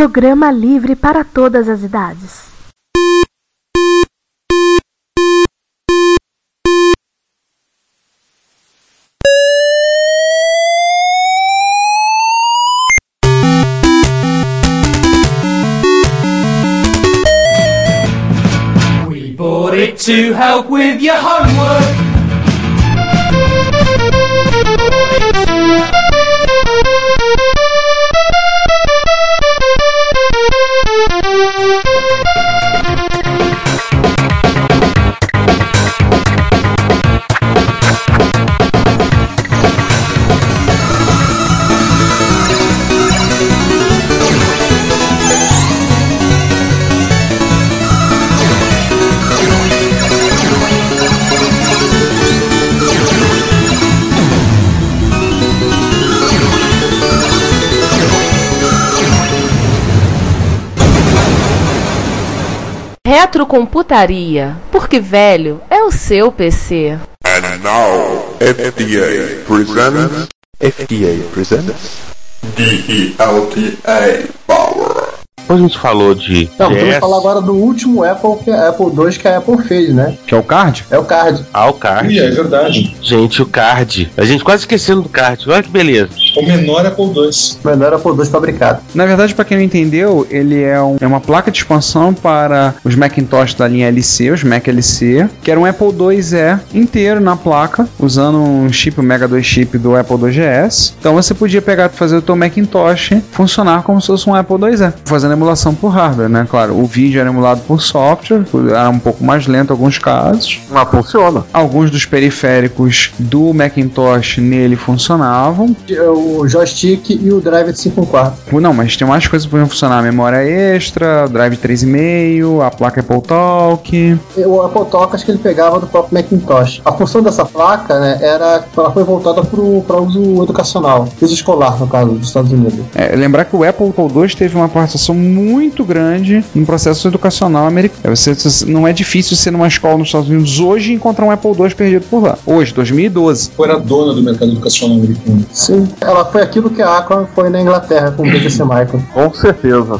Programa livre para todas as idades. We bought it to help with your homework. Retrocomputaria, porque velho é o seu PC. And now, FDA presents FDA presents DELTA. Depois a gente falou de Não, vamos falar agora do último Apple, que é Apple II que a Apple fez, né? Que é o card? É o card. ah, o card. Ih, é verdade. Gente, o card. A gente quase esquecendo do card. Olha que beleza. O menor Apple II. O menor Apple II fabricado. Na verdade, pra quem não entendeu, ele é, um- é uma placa de expansão para os Macintosh da linha LC, os Mac LC, que era um Apple IIe inteiro na placa, usando um chip, o Mega 2 chip do Apple II GS. Então você podia pegar e fazer o teu Macintosh funcionar como se fosse um Apple IIe, fazendo emulação por hardware, né? Claro, o vídeo era emulado por software, era um pouco mais lento em alguns casos. Mas funciona. Alguns dos periféricos do Macintosh nele funcionavam, O joystick e o drive de 5 quarto. Não, mas tem mais coisas que podem funcionar. Memória extra, drive 3,5, a placa Apple Talk. O Apple Talk acho que ele pegava do próprio Macintosh. A função dessa placa, né, era ela foi voltada para uso educacional, uso escolar, no caso, dos Estados Unidos. É, lembrar que o Apple II teve uma participação muito grande no processo educacional americano. Você, você- não é difícil ser numa escola nos Estados Unidos hoje e encontrar um Apple II perdido por lá. Hoje, 2012. Foi a dona do mercado educacional americano. Sim. Ela foi aquilo que a Acron foi na Inglaterra com o BBC Micro. Com certeza.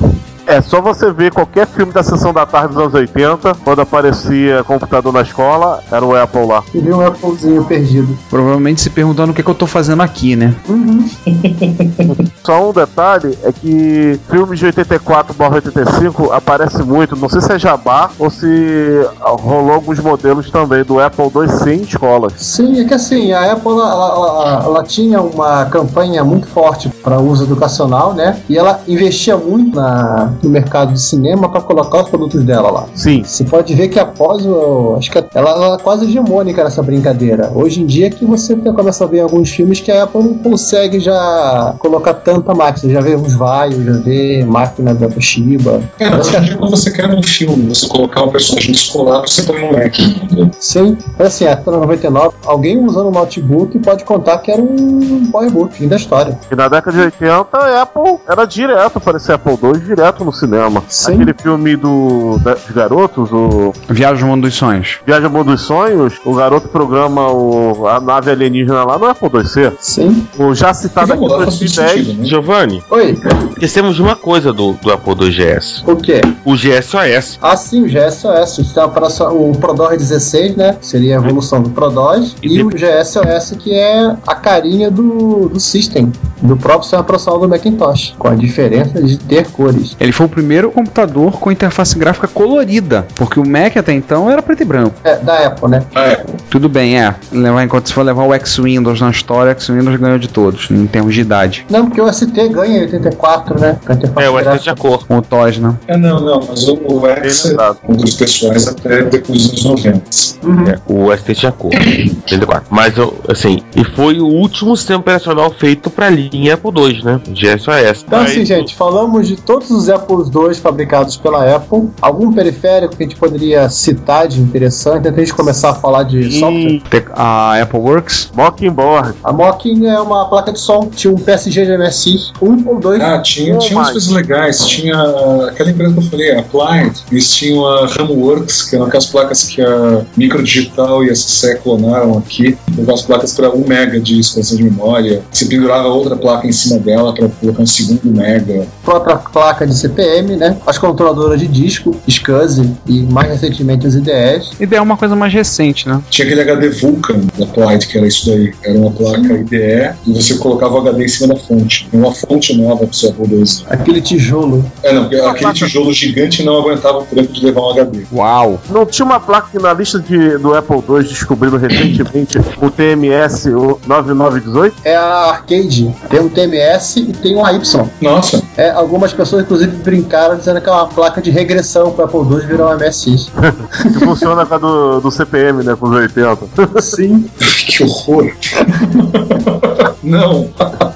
É só você ver qualquer filme da sessão da tarde dos anos 80, quando aparecia computador na escola, era o Apple lá. E viu um Applezinho perdido. Provavelmente se perguntando o que, que eu tô fazendo aqui, né? Só um detalhe é que filmes de 84 barra 85 aparece muito, não sei se é jabá ou se rolou alguns modelos também do Apple II sem escolas. Sim, é que assim, a Apple ela, ela- ela- ela tinha uma campanha muito forte para uso educacional, né? E ela investia muito na- no mercado de cinema para colocar os produtos dela lá. Sim, Você pode ver que após o. Acho que ela, ela é quase hegemônica nessa brincadeira. Hoje em dia é que você começa a ver alguns filmes que a Apple não consegue já colocar tanta máquina. Já vê uns vaios, já vê máquina da Toshiba. Cara, hoje em dia, quando você quer um filme, você colocar um personagem escolar, você põe no Mac. entendeu? Sim, mas assim, até 99, alguém usando um notebook pode contar que era um powerbook, fim da história. e na década de 80 a Apple era direto aparecer Apple II direto no cinema. Sim. Aquele filme do, da- dos garotos, o Viagem ao Mundo dos Sonhos. Viagem ao Mundo dos Sonhos, o garoto programa o, a nave alienígena lá no Apple IIc. Sim. O já citado aqui em Vamos lá, faz todo 2010. sentido, né? Giovanni, Oi, esquecemos de uma coisa do, do Apple II GS. o quê? O GSOS. Ah, sim, o GSOS. Está para o ProDOS 16, né? Seria a evolução do ProDOS. E o GSOS, que é a carinha do, do System, do próprio sistema operacional do Macintosh, com a diferença de ter cores. Ele foi o primeiro computador com interface gráfica colorida, porque o Mac até então era preto e branco. É, da Apple, né? É. Tudo bem, é. Levar enquanto se for levar o X-Windows na história, o X-Windows ganhou de todos, em termos de idade. Não, porque o ST ganha em 84, né? É, o. ST de cor. Com o TOS, né? É, não, não, mas o, o X é um dos pessoais até depois dos anos 90. Uhum. É, o ST tinha cor. 84. Mas, eu- assim, e foi o último sistema operacional feito pra linha Apple II, né? GSOS. Então, Aí, assim, gente, falamos de todos os Apple II fabricados pela Apple. Algum periférico que a gente poderia citar de interessante antes de a gente começar a falar de software? Te- A Apple Works. Mockingbird. A Mocking é uma placa de som. Tinha um PSG de MSI, um ou dois. Ah, tinha, tinha umas mas- coisas legais. Tinha aquela empresa que eu falei, a Applied. Eles tinham a Ramworks, que eram aquelas placas que a Microdigital e a CCE clonaram aqui. Aquelas placas para 1 mega de expansão de memória. Você pendurava outra placa em cima dela para colocar um segundo mega. própria placa de CPM, né? As controladoras de disco, SCSI e mais recentemente os IDEs. IDE é uma coisa mais recente, né? Tinha aquele HD Vulkan da Applied, que era isso daí. Era uma placa IDE e você colocava o HD em cima da fonte. E uma fonte nova pro seu Apple II. Aquele tijolo. É, não, aquele tijolo gigante não aguentava o tranco de levar um HD. Uau! Não tinha uma placa que na lista de, do Apple II descobrindo recentemente o TMS o 9918? É a Arcade. Tem um TMS e tem um AY. Nossa, É, algumas pessoas, inclusive, brincaram dizendo que é uma placa de regressão para Apple II virar um MSX. Que funciona com a do, do CPM, né? Com os 80. Sim. que horror. não.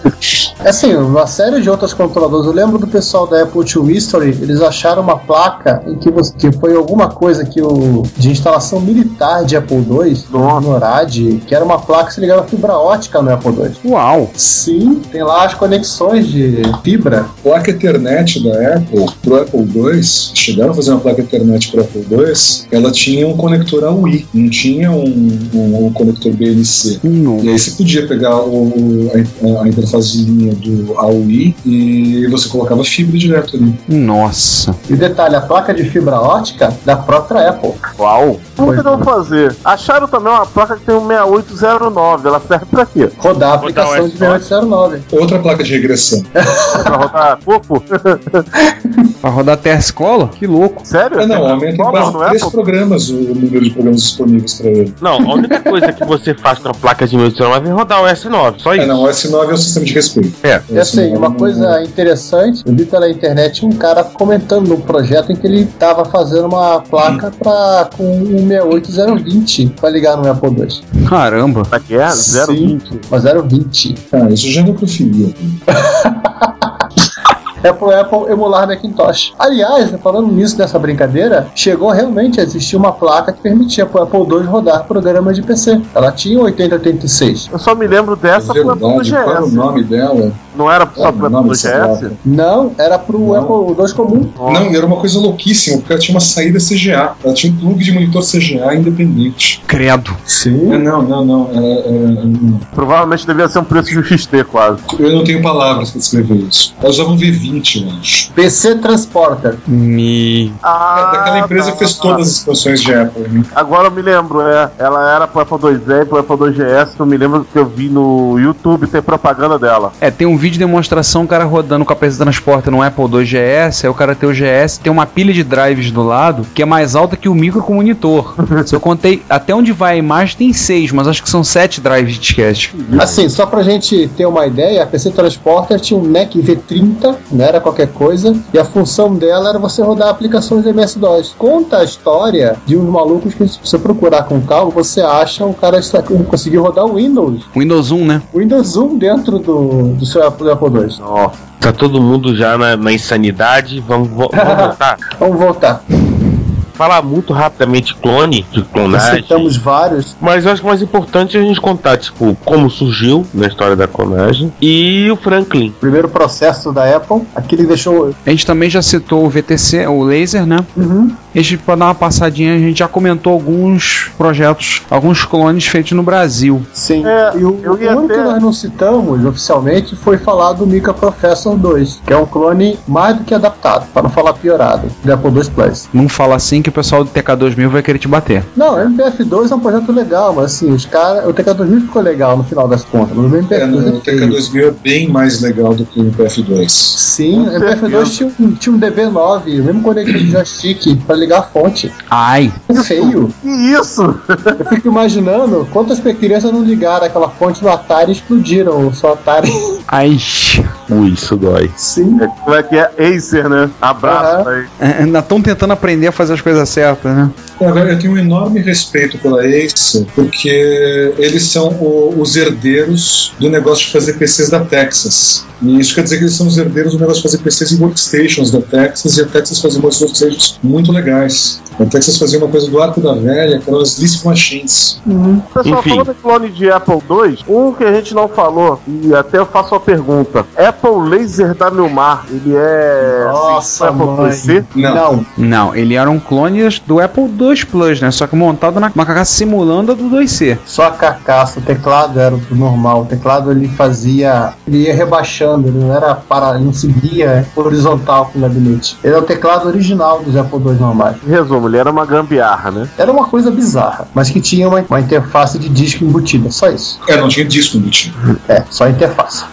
Assim, uma série de outras controladoras. Eu lembro do pessoal da Apple II History, eles acharam uma placa em que, você, que foi alguma coisa que o, de instalação militar de Apple II, Nossa. no NORAD, que era uma placa que se ligava a fibra ótica no Apple II. Uau! Sim, tem lá as conexões de fibra. placa Ethernet da Apple pro Apple II, chegaram a fazer uma placa Ethernet pro Apple II, ela tinha um conector AUI, não tinha um, um, um conector BNC. Não. E aí você podia pegar o, a, a interface de linha do AUI e você colocava fibra direto ali. Nossa. E detalhe, a placa de fibra ótica da própria Apple. Uau! Como que não fazer? Acharam também uma placa que tem um 6809. Ela serve pra quê? Rodar a aplicação o de 6809. Outra placa de regressão. Pra rodar coco? Pra rodar TS Cola? Que louco. Sério? Ah, não, aumenta em quase no três Apple? programas o número de programas disponíveis para ele. Não, a única coisa que você faz com a placa de 1089 é rodar o S9, só É, isso. não, o S9 é o sistema de respeito. É. E assim, S9 uma não- coisa interessante, eu vi pela internet um cara comentando num projeto em que ele estava fazendo uma placa pra, com um 68020 para ligar no Apple II. Caramba. Pra que é? 020. Uma 020. Ah, isso já é necrofilia. É pro Apple emular Macintosh. Aliás, falando nisso nessa brincadeira, chegou realmente a existir uma placa que permitia pro Apple II rodar programas de PC. Ela tinha 8086. Eu só me lembro dessa Apple verdade, qual é o GS. nome dela? Não era só é pro o Apple nome do dessa GS? Não, era pro Não. Apple II comum. Não, e era uma coisa louquíssima, porque ela tinha uma saída CGA. Ela tinha um plug de monitor CGA independente. Credo. Sim. É, não, não, não. é, é, não. Provavelmente devia ser um preço de um XT quase. Eu não tenho palavras para descrever isso. Ela usava um V20, eu acho. PC Transporter. Me. Ah, É daquela empresa que fez tá. todas as expansões de Apple. Né? Agora eu me lembro, é. Ela era pro Apple IIe e pro Apple II GS. Eu me lembro que eu vi no YouTube ter propaganda dela. É, tem um vídeo de demonstração, o cara rodando com a PC Transporter no Apple II GS, aí o cara tem o GS, tem uma pilha de drives do lado, que é mais alta que o micro com o monitor. Se eu contei até onde vai a imagem, tem seis, mas acho que são sete drives de disquete. Assim, só pra gente ter uma ideia, a PC Transporter tinha um NEC V30, não era qualquer coisa, e a função dela era você rodar aplicações MS-DOS. Conta a história de uns malucos que, se você procurar com calma, você acha o cara está- conseguiu rodar o Windows. Windows 1, né? O Windows 1 dentro do, do seu Apple II. Ó. Tá todo mundo já na, na insanidade. Vamos, vo- vamos voltar. Vamos voltar. Falar muito rapidamente clone, de clonagem. Citamos vários. Mas eu acho que o mais importante é a gente contar, tipo, como surgiu na história da clonagem. E o Franklin. Primeiro processo da Apple, aquele deixou. A gente também já citou o VTC, o laser, né? Uhum. A gente, pra dar uma passadinha, a gente já comentou alguns projetos, alguns clones feitos no Brasil. Sim. É, e o, eu o único até- que nós não citamos oficialmente foi falar do Mica Professor 2, que é um clone mais do que adaptado, para não falar piorado, do Apple II Plus. Não fala assim que o pessoal do TK2000 vai querer te bater. Não, o MPF2 é um projeto legal, mas assim, os caras. O TK2000 ficou legal no final das contas, mas o É, MPF2 no é feio. TK2000 é bem mais legal do que o PF2. Sim, o Com MPF2 tinha um, tinha um DB9, o mesmo conector de joystick para ligar a fonte. Ai, É feio. Que isso? Eu fico imaginando quantas crianças não ligaram aquela fonte do Atari e explodiram o seu Atari. ai. Ui, isso dói. Sim. Como é que é? Acer, né? Abraço Aham. aí. É, Ainda estão tentando aprender a fazer as coisas certas, né? Agora, eu tenho um enorme respeito pela Acer, porque eles são o- os herdeiros do negócio de fazer PCs da Texas. E isso quer dizer que eles são os herdeiros do negócio de fazer PCs e workstations da Texas, e a Texas fazia umas workstations muito legais. A Texas fazia uma coisa do arco da velha, que eram as Lisp Machines. Uhum. Pessoal, Enfim. falando de clone de Apple II, um que a gente não falou, e até eu faço uma pergunta: Apple Laser da Milmar, ele é. Nossa, Apple mãe. IIc? Não. Não, ele era um clone do Apple II Plus, né? Só que montado na uma carcaça simulando a do 2C. Só a carcaça, o teclado era do normal. O teclado ele fazia. Ele ia rebaixando, ele não era para. Ele não seguia horizontal com o gabinete. Ele é o teclado original dos Apple II normais. Em resumo, ele era uma gambiarra, né? Era uma coisa bizarra, mas que tinha uma, uma interface de disco embutida. Só isso. É, não tinha disco embutido. É, só a interface.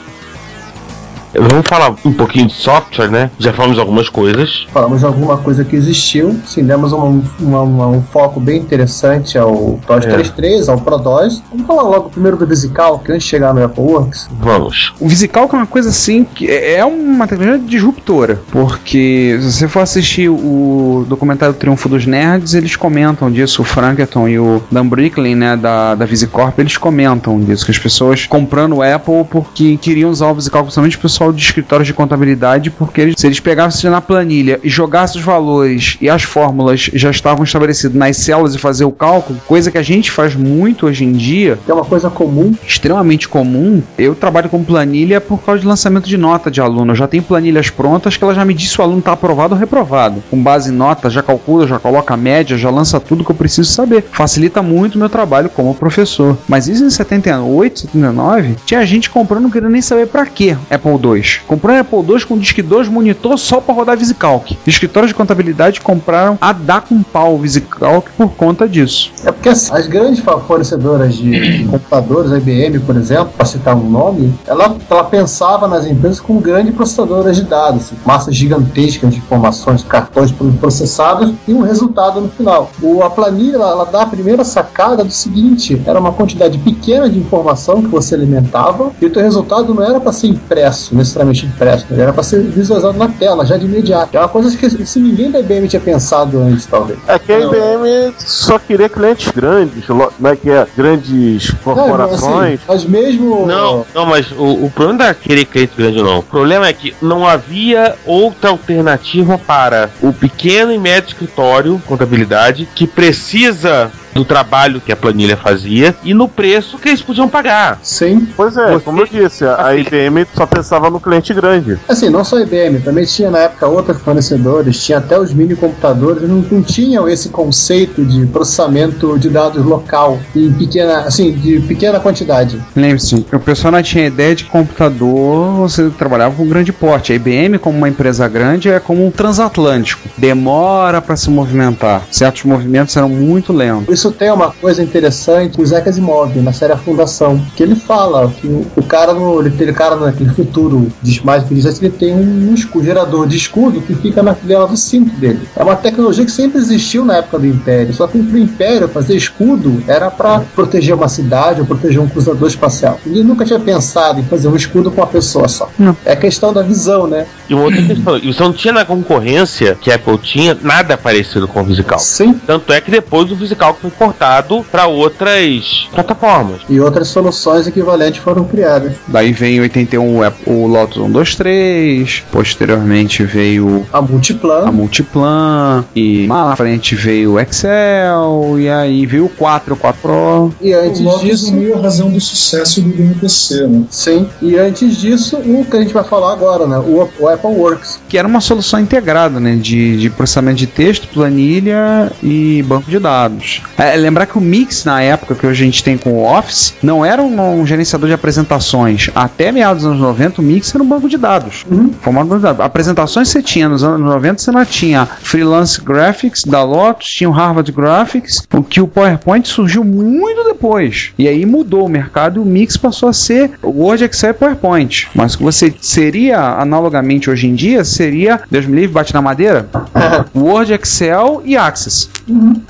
Vamos falar um pouquinho de software, né? Já falamos algumas coisas. Falamos de alguma coisa que existiu, sim, demos uma- uma- uma- um foco bem interessante ao TOS É. 33, ao ProDOS. Vamos falar logo primeiro do Visical, que antes de chegar no AppleWorks. Vamos. O Visical que é uma coisa assim que é é uma tecnologia disruptora, porque se você for assistir o documentário Triunfo dos Nerds, eles comentam disso, o Frankerton e o Dan Bricklin, né, da, da Visicorp, eles comentam disso, que as pessoas comprando o Apple porque queriam usar o Visical, principalmente o pessoal de escritórios de contabilidade, porque eles- se eles pegassem na planilha e jogassem os valores e as fórmulas já estavam estabelecidas nas células e fazer o cálculo, coisa que a gente faz muito hoje em dia, Que é uma coisa comum. extremamente comum. Eu trabalho com planilha por causa de lançamento de nota de aluno. Eu já tenho planilhas prontas que ela já me diz se o aluno está aprovado ou reprovado. Com base em nota, já calcula, já coloca a média, já lança tudo que eu preciso saber. Facilita muito o meu trabalho como professor. Mas isso em 78, 79, tinha gente comprando não querendo nem saber pra quê Apple II. Comprou um Apple II com disque 2 monitor só para rodar VisiCalc. Escritórios de contabilidade compraram a dar com pau o VisiCalc por conta disso. É porque assim, as grandes fornecedoras de, de computadores, a IBM, por exemplo, para citar um nome, ela, ela pensava nas empresas como grandes processadoras de dados, assim, massas gigantescas de informações, cartões processados e um resultado no final. O, a planilha ela, ela dá a primeira sacada do seguinte: era uma quantidade pequena de informação que você alimentava e o teu resultado não era para ser impresso, necessariamente impresso, ele era para ser visualizado na tela, já de imediato. É uma coisa que se ninguém da IBM tinha pensado antes, talvez. É que a Não. IBM só queria clientes grandes, né, que é grandes corporações. Não, assim, mas mesmo. Não, não, mas o, o problema da querer cliente grande não. O problema é que não havia outra alternativa para o pequeno e médio escritório contabilidade que precisa do trabalho que a planilha fazia e no preço que eles podiam pagar. Sim. Pois é, Você- como eu disse, a a IBM só pensava no cliente grande. Assim, não só a IBM, também tinha na época outros fornecedores, tinha até os mini computadores, não, não tinham esse conceito de processamento de dados local em pequena, assim, de pequena quantidade. Lembre-se, o pessoal não tinha ideia de computador você trabalhava com grande porte. A IBM, como uma empresa grande, é como um transatlântico. Demora para se movimentar. Certos movimentos eram muito lentos. Isso tem uma coisa interessante, o Isaac Asimov, na série A Fundação, que ele fala que o, cara, no, ele, cara naquele futuro diz mais que ele tem um escudo, gerador de escudo que fica na fivela do cinto dele. É uma tecnologia que sempre existiu na época do Império, só que pro Império fazer escudo era para proteger uma cidade ou proteger um cruzador espacial. Ele nunca tinha pensado em fazer um escudo com uma pessoa só. Não. É questão da visão, né? E outra questão, e você não tinha na concorrência que a Apple tinha nada parecido com o Visical. Sim. Tanto é que depois o Visical foi portado para outras plataformas. E outras soluções equivalentes foram criadas. Daí vem em 81 o App- o Lotus 123, posteriormente veio A Multiplan. a Multiplan, e mais na frente veio o Excel, e aí veio o 4, o 4 Pro. E antes o Lotus disso. é meio a razão do sucesso do BMPC, né? Sim, e antes disso, o que a gente vai falar agora, né? O, o Apple Works. que era uma solução integrada, né, de, de processamento de texto, planilha e banco de dados. É, lembrar que o Mix, na época que hoje a gente tem com o Office, não era um, um gerenciador de apresentações. Até meados dos anos 90, o Mix era um banco de dados. Formato de banco de dados. Apresentações você tinha, nos anos 90 você não tinha Freelance Graphics da Lotus, tinha o Harvard Graphics, o que o PowerPoint surgiu muito depois. E aí mudou o mercado e o Mix passou a ser Word, Excel e PowerPoint. Mas o que você seria analogamente hoje em dia seria, Deus me livre, bate na madeira, Word, Excel e Access.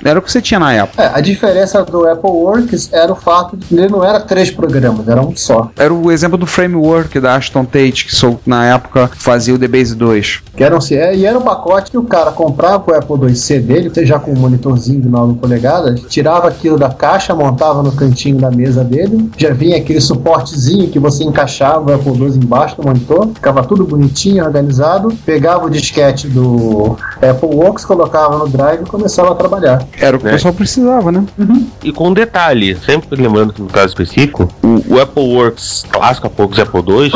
Era o que você tinha na época. É, a diferença do Apple Works era o fato de que ele não era três programas, era um só. Era o exemplo do framework da Ashton Tate, que sou- na época fazia o DBase 2. Que era um, é, e era um pacote que o cara comprava o Apple IIc dele, seja com um monitorzinho de 9 polegadas, tirava aquilo da caixa, montava no cantinho da mesa dele, já vinha aquele suportezinho que você encaixava o Apple II embaixo do monitor, ficava tudo bonitinho, organizado, pegava o disquete do Apple Works, colocava no drive e começava a trabalhar. Era o que o É. pessoal precisava usava, né? E com um detalhe, sempre lembrando que no caso específico, o, o Apple Works clássico, há poucos Apple II,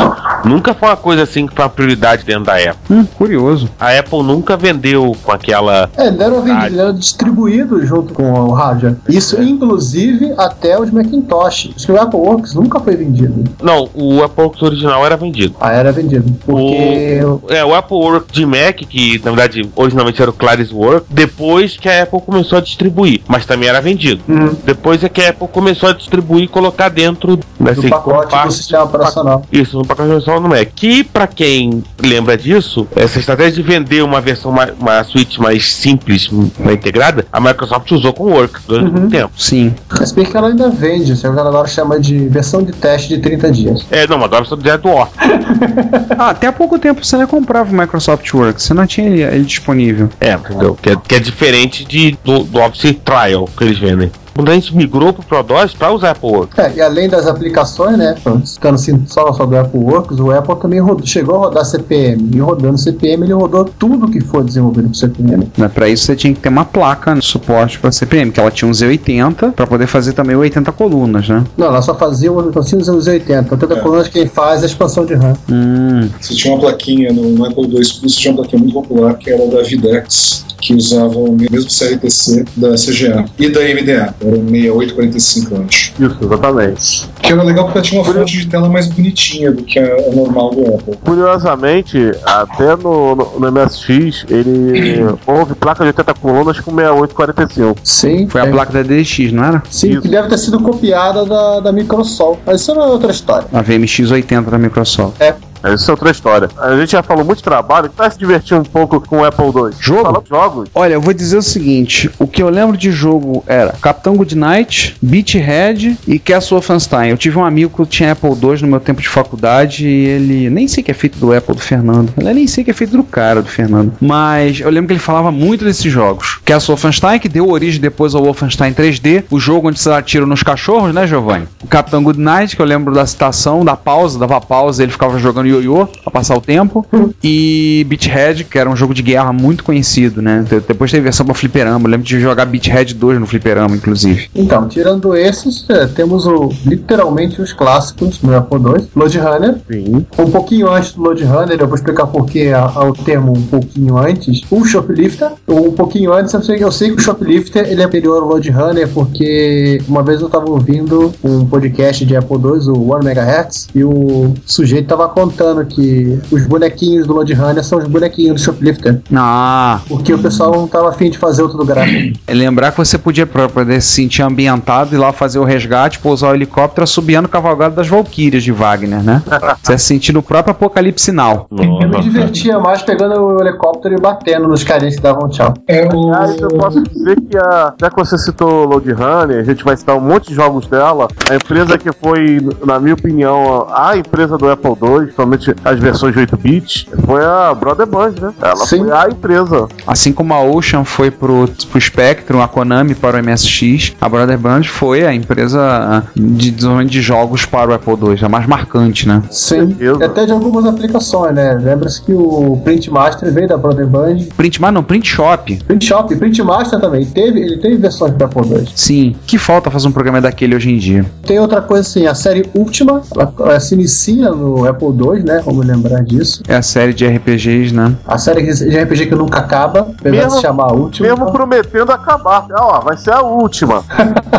nunca foi uma coisa assim que foi uma prioridade dentro da Apple. Hum, curioso. A Apple nunca vendeu com aquela. É, ele era, vendido, ele era distribuído junto com o hardware. Isso, inclusive, até os Macintosh. Acho que o Apple Works nunca foi vendido. Não, o Apple Works original era vendido. Ah, era vendido. Porque É, o Apple Work de Mac, que na verdade originalmente era o Claris Work, depois que a Apple começou a distribuir, mas também era vendido. Uhum. Depois é que a Apple começou a distribuir e colocar dentro né, do assim, pacote parte- do sistema operacional. Isso, no pacote original no Mac. Que, pra quem lembra disso, essa estratégia de vender uma versão, mais, uma suíte mais simples, mais integrada, a Microsoft usou com o Work durante Uhum. muito tempo. Sim. Mas bem que ela ainda vende, se ela agora chama de versão de teste de 30 dias. É, não, agora eu estou direto do Office. Ah, até há pouco tempo você não comprava o Microsoft Works, você não tinha ele, ele disponível. É, entendeu? Que é, que é diferente de, do, do Office Trial que a gente migrou pro ProDOS para usar Apple Work. É, e além das aplicações, né, ficando assim só sobre o Apple Works, o Apple também rodou- chegou a rodar CPM. E rodando CPM, ele rodou tudo que foi desenvolvido pro CPM. Mas pra isso você tinha que ter uma placa de suporte pra CPM, que ela tinha um Z80 pra poder fazer também o 80 colunas, né? Não, ela só fazia o assim, os 80. Então, toda É. coluna quem faz é a expansão de RAM. Hum, Você tinha uma plaquinha no, no Apple II Plus, tinha uma plaquinha muito popular que era da Videx, que usava o mesmo CRTC da CGA e da MDA, era o 6845, eu acho. Isso, exatamente. Que era legal porque ela tinha uma fonte de tela mais bonitinha do que a, a normal do Apple. Curiosamente, até no, no, no MSX, ele houve placa de 80 colunas com 6845. Sim. foi a é. placa da DX, não era? Sim, Isso. que deve ter sido copiada da, da Microsoft. Mas isso é outra história. A VMX 80 da Microsoft. Essa é outra história. A gente já falou muito trabalho, vai se divertir um pouco com o Apple II. Jogo? Falando jogos. Olha, eu vou dizer o seguinte: o que eu lembro de jogo era Capitão Goodnight, Beathead e Castle Wolfenstein. Eu tive um amigo que tinha Apple II no meu tempo de faculdade e ele nem sei que é feito do Apple do Fernando. Eu nem sei que é feito do cara do Fernando. Mas eu lembro que ele falava muito desses jogos. Castle Wolfenstein, que deu origem depois ao Wolfenstein 3D, o jogo onde você dá tiro nos cachorros, né, Giovanni? O Capitão Goodnight, que eu lembro da citação, da pausa, dava pausa, ele ficava jogando ioiô pra passar o tempo. E Beathead, que era um jogo de guerra muito conhecido, né? De- Depois teve versão pra fliperama. Eu lembro de jogar Beathead 2 no fliperama, inclusive. Então, tirando esses, é, temos o, literalmente os clássicos do Apple II. Load Runner, Sim. um pouquinho antes do Load Runner, eu vou explicar por que a- a- o termo um pouquinho antes. O Shoplifter, um pouquinho antes, eu sei, eu sei que o Shoplifter ele é anterior ao Load Runner, porque uma vez eu tava ouvindo um podcast de Apple II, o 1 MHz, e o sujeito tava contando que os bonequinhos do Load Runner são os bonequinhos do Shoplifter, Ah, porque o pessoal não tava afim de fazer outro gráfico. é lembrar que você podia, pra poder se sentir ambientado, ir lá fazer o resgate, pousar o helicóptero, assobiando o cavalgado das Valkyrias de Wagner, né? Você ia se sentir no próprio apocalipse now. Eu me divertia mais pegando o helicóptero e batendo nos carinhas que davam tchau. É o. Aliás, eu posso dizer que, a, já que você citou Load Runner, a gente vai citar um monte de jogos dela. A empresa que foi, na minha opinião, a empresa do Apple II, somente as versões de 8-bit, foi a Brother Band, né? Ela Sim. foi a empresa. Assim como a Ocean foi pro, pro Spectrum, a Konami para o MSX, a Brother Band foi a empresa ah, de desenvolvimento de jogos para o Apple II, a mais marcante, né? Sim. certeza. E até de algumas aplicações, né? Lembra-se que o Print Master veio da Brother Band. Print, mas não, Print Shop. Print Shop, Print Master também. Teve, ele teve versões para Apple II. Sim, que falta fazer um programa daquele hoje em dia. Tem outra coisa assim, a série Ultima, ela, ela se inicia no Apple II, né? Vamos lembrar disso. É a série de RPGs, né? A série de RPG que nunca acaba, apesar Mesmo- de se chamar Ultima. Mesmo prometendo acabar. Ó, vai ser a última.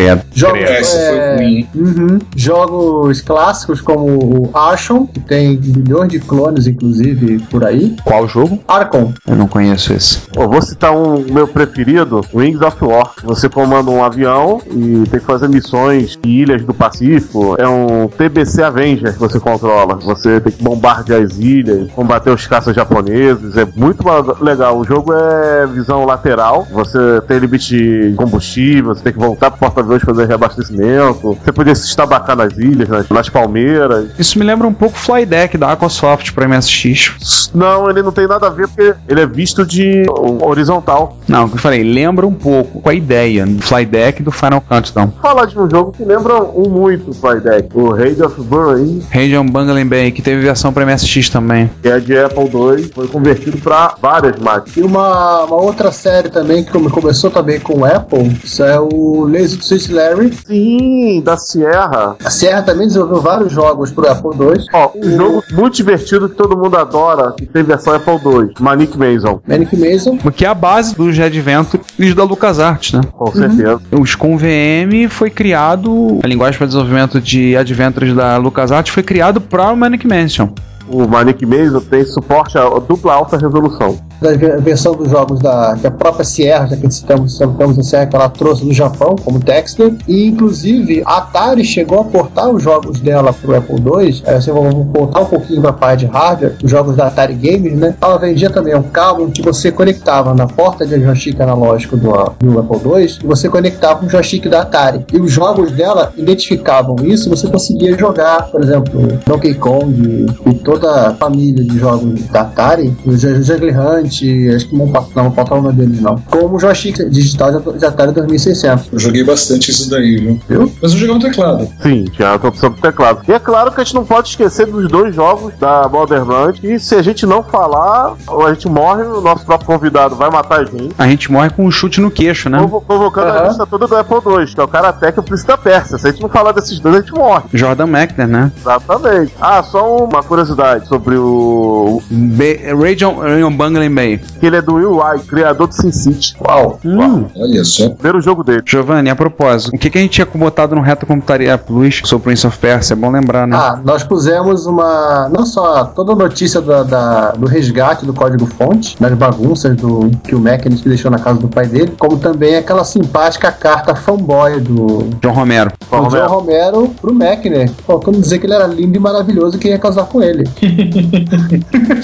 Credo. Jogos, Essa foi é, ruim. uhum. jogos clássicos como o Archon, que tem milhões de clones, inclusive, por aí. Qual jogo? Archon, Eu não conheço esse. Eu vou citar um meu preferido, Wings of War. Você comanda um avião e tem que fazer missões em ilhas do Pacífico. É um TBC Avenger que você controla. Você tem que bombardear as ilhas, combater os caças japoneses. É muito legal. O jogo é visão lateral. Você tem limite de combustível, você tem que voltar pro porta-aviões aviões fazer reabastecimento. Você podia se estabacar nas ilhas, nas, nas palmeiras. Isso me lembra um pouco o Flydeck da Aquasoft para MSX. Não, ele não tem nada a ver porque ele é visto de horizontal. Não, o que eu falei, lembra um pouco com a ideia do Flydeck do Final Countdown. Falar de um jogo que lembra um muito o Flydeck, o Raid of Bury, Region Bungling Bay, que teve versão para MSX também. que é de Apple II, foi convertido para várias máquinas. E uma, uma outra série também que come- começou também com o Apple, isso é o Lazy Suit Larry. Sim, da Sierra. A Sierra também desenvolveu vários jogos pro Apple II. Ó, um jogo muito divertido que todo mundo adora, que tem versão Apple II, Manic Mason, Manic Mason. Que é a base dos Adventure e os da LucasArts, né? com certeza. O SCOM VM foi criado, a linguagem para desenvolvimento de Adventures da LucasArts foi criado para o Manic Mansion. O Manic Mason tem suporte a dupla alta resolução. da ve- versão dos jogos da que a própria Sierra, já que citamos, citamos a Sierra, que ela trouxe do Japão, como Texter, e inclusive a Atari chegou a portar os jogos dela pro Apple II, aí você vai voltar um pouquinho pra parte de hardware, os jogos da Atari Games, né? Ela vendia também um cabo que você conectava na porta de joystick analógico do, do Apple II e você conectava um joystick da Atari. E os jogos dela identificavam isso você conseguia jogar, por exemplo, Donkey Kong e toda a família de jogos da Atari, o Ju- Jungle Hunt, acho que não passa não, nome deles não. Como o joystick digital de- Atari 2600. Eu joguei bastante isso daí, viu? Viu? Mas eu joguei no teclado. Sim, tinha a opção do teclado. E é claro que a gente não pode esquecer dos dois jogos da Modern Land. E se a gente não falar, ou a gente morre, o nosso próprio convidado vai matar a gente. A gente morre com um chute no queixo, né? Convo- Convocando a Aham. lista toda do Apple II, que é o Karatec e o Príncipe da Pérsia. Se a gente não falar desses dois, a gente morre. Jordan Mechner, né? Exatamente. Ah, só uma curiosidade sobre o. Be Region, Region Bungling Bay. que ele é do Will White, criador do Sin City. Uau! Hum. Olha só. Primeiro jogo dele. Giovanni, a propósito, o que, que a gente tinha botado no Reto Computaria Plus sobre Prince of Persia? É bom lembrar, né? Ah, nós pusemos uma. Não só toda a notícia da, da- do resgate do código-fonte, das bagunças do que o Mechanic deixou na casa do pai dele, como também aquela simpática carta fanboy do, John Romero. Bom, do John Romero pro Mechner, faltando dizer que ele era lindo e maravilhoso e queria casar com ele.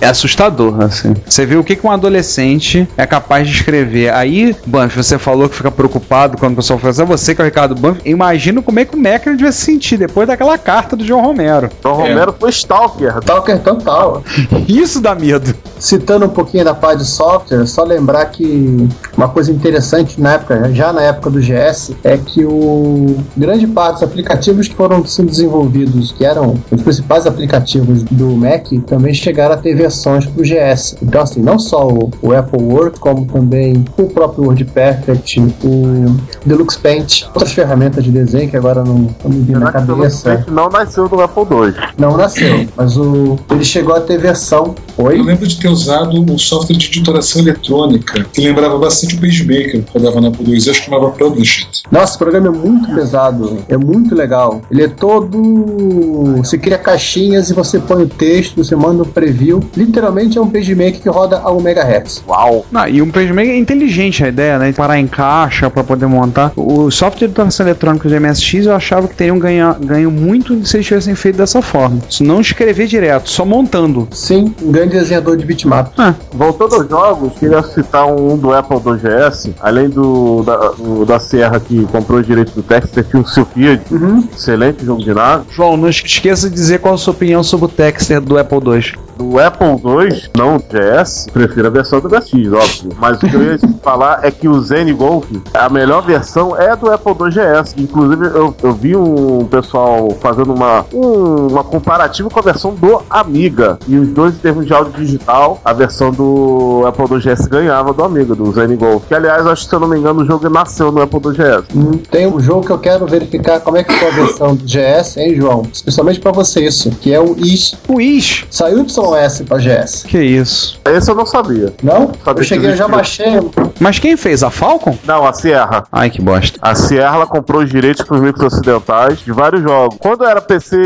É assustador, assim. Você vê o que, que um adolescente é capaz de escrever. Aí, Banff, você falou que fica preocupado quando o pessoal fala assim, é você que é o Ricardo Banff. Imagina como é que o Mechner devia se sentir depois daquela carta do John Romero. Então Romero foi Stalker. Stalker total. Isso dá medo. Citando um pouquinho da parte de software, só lembrar que uma coisa interessante na época, já na época do GS, é que o grande parte dos aplicativos que foram sendo desenvolvidos, que eram os principais aplicativos do Mac, também chegaram a ter versões para o GS. Então, assim, não só o, o Apple Work, como também o próprio WordPerfect, o Deluxe Paint, outras ferramentas de desenho que agora não estão me vindo na cabeça. não nasceu do Apple II. Não nasceu, mas o, ele chegou a ter versão. Eu Oi? lembro de ter usado um software de editoração eletrônica que lembrava bastante o PageMaker que rodava na Apple II. Eu acho que chamava Publish It. Nossa, o programa é muito pesado, é muito legal. Ele é todo. Você cria caixinhas e você põe o texto, você manda um preview. Literalmente é um PageMaker que roda a 1 MHz. Uau. Não, e um PageMaker é inteligente a ideia, né? Parar em caixa pra poder montar. O software de editoração eletrônica de MSX eu achava que teriam ganho, ganho muito se eles tivessem feito dessa forma. Se não escrever direto, só montando. Sim, um grande desenhador de bitmap. Voltando aos jogos, queria citar um do Apple II GS, além do da, do- da Sierra que comprou os direitos do Texter, tinha o Sylphia, Uhum. excelente jogo de nave. João, não esqueça de dizer qual a sua opinião sobre o Texter do Apple II. Do Apple II, não o GS, prefiro a versão do MSX, óbvio. Mas o que eu ia falar é que o Zen Golf, a melhor versão é do Apple II GS. Inclusive, eu, eu vi um pessoal fazendo uma, um- uma comparativa com a versão do Amiga. E os dois, em termos de áudio digital, a versão do Apple II GS ganhava do Amiga, do Zen Golf. Que, aliás, acho que, se eu não me engano, o jogo nasceu no Apple II GS. Hum, Tem um jogo que eu quero verificar como é que foi a versão do GS, hein, João? Especialmente pra você isso, que é o IS. O Ish. Saiu YS pra GS. Que isso. Esse eu não sabia. Não? Sabia Eu cheguei, eu já baixei. Mas quem fez? A Falcon? Não, a Sierra. Ai, que bosta. A Sierra ela comprou os direitos para os micros ocidentais de vários jogos. Quando era PC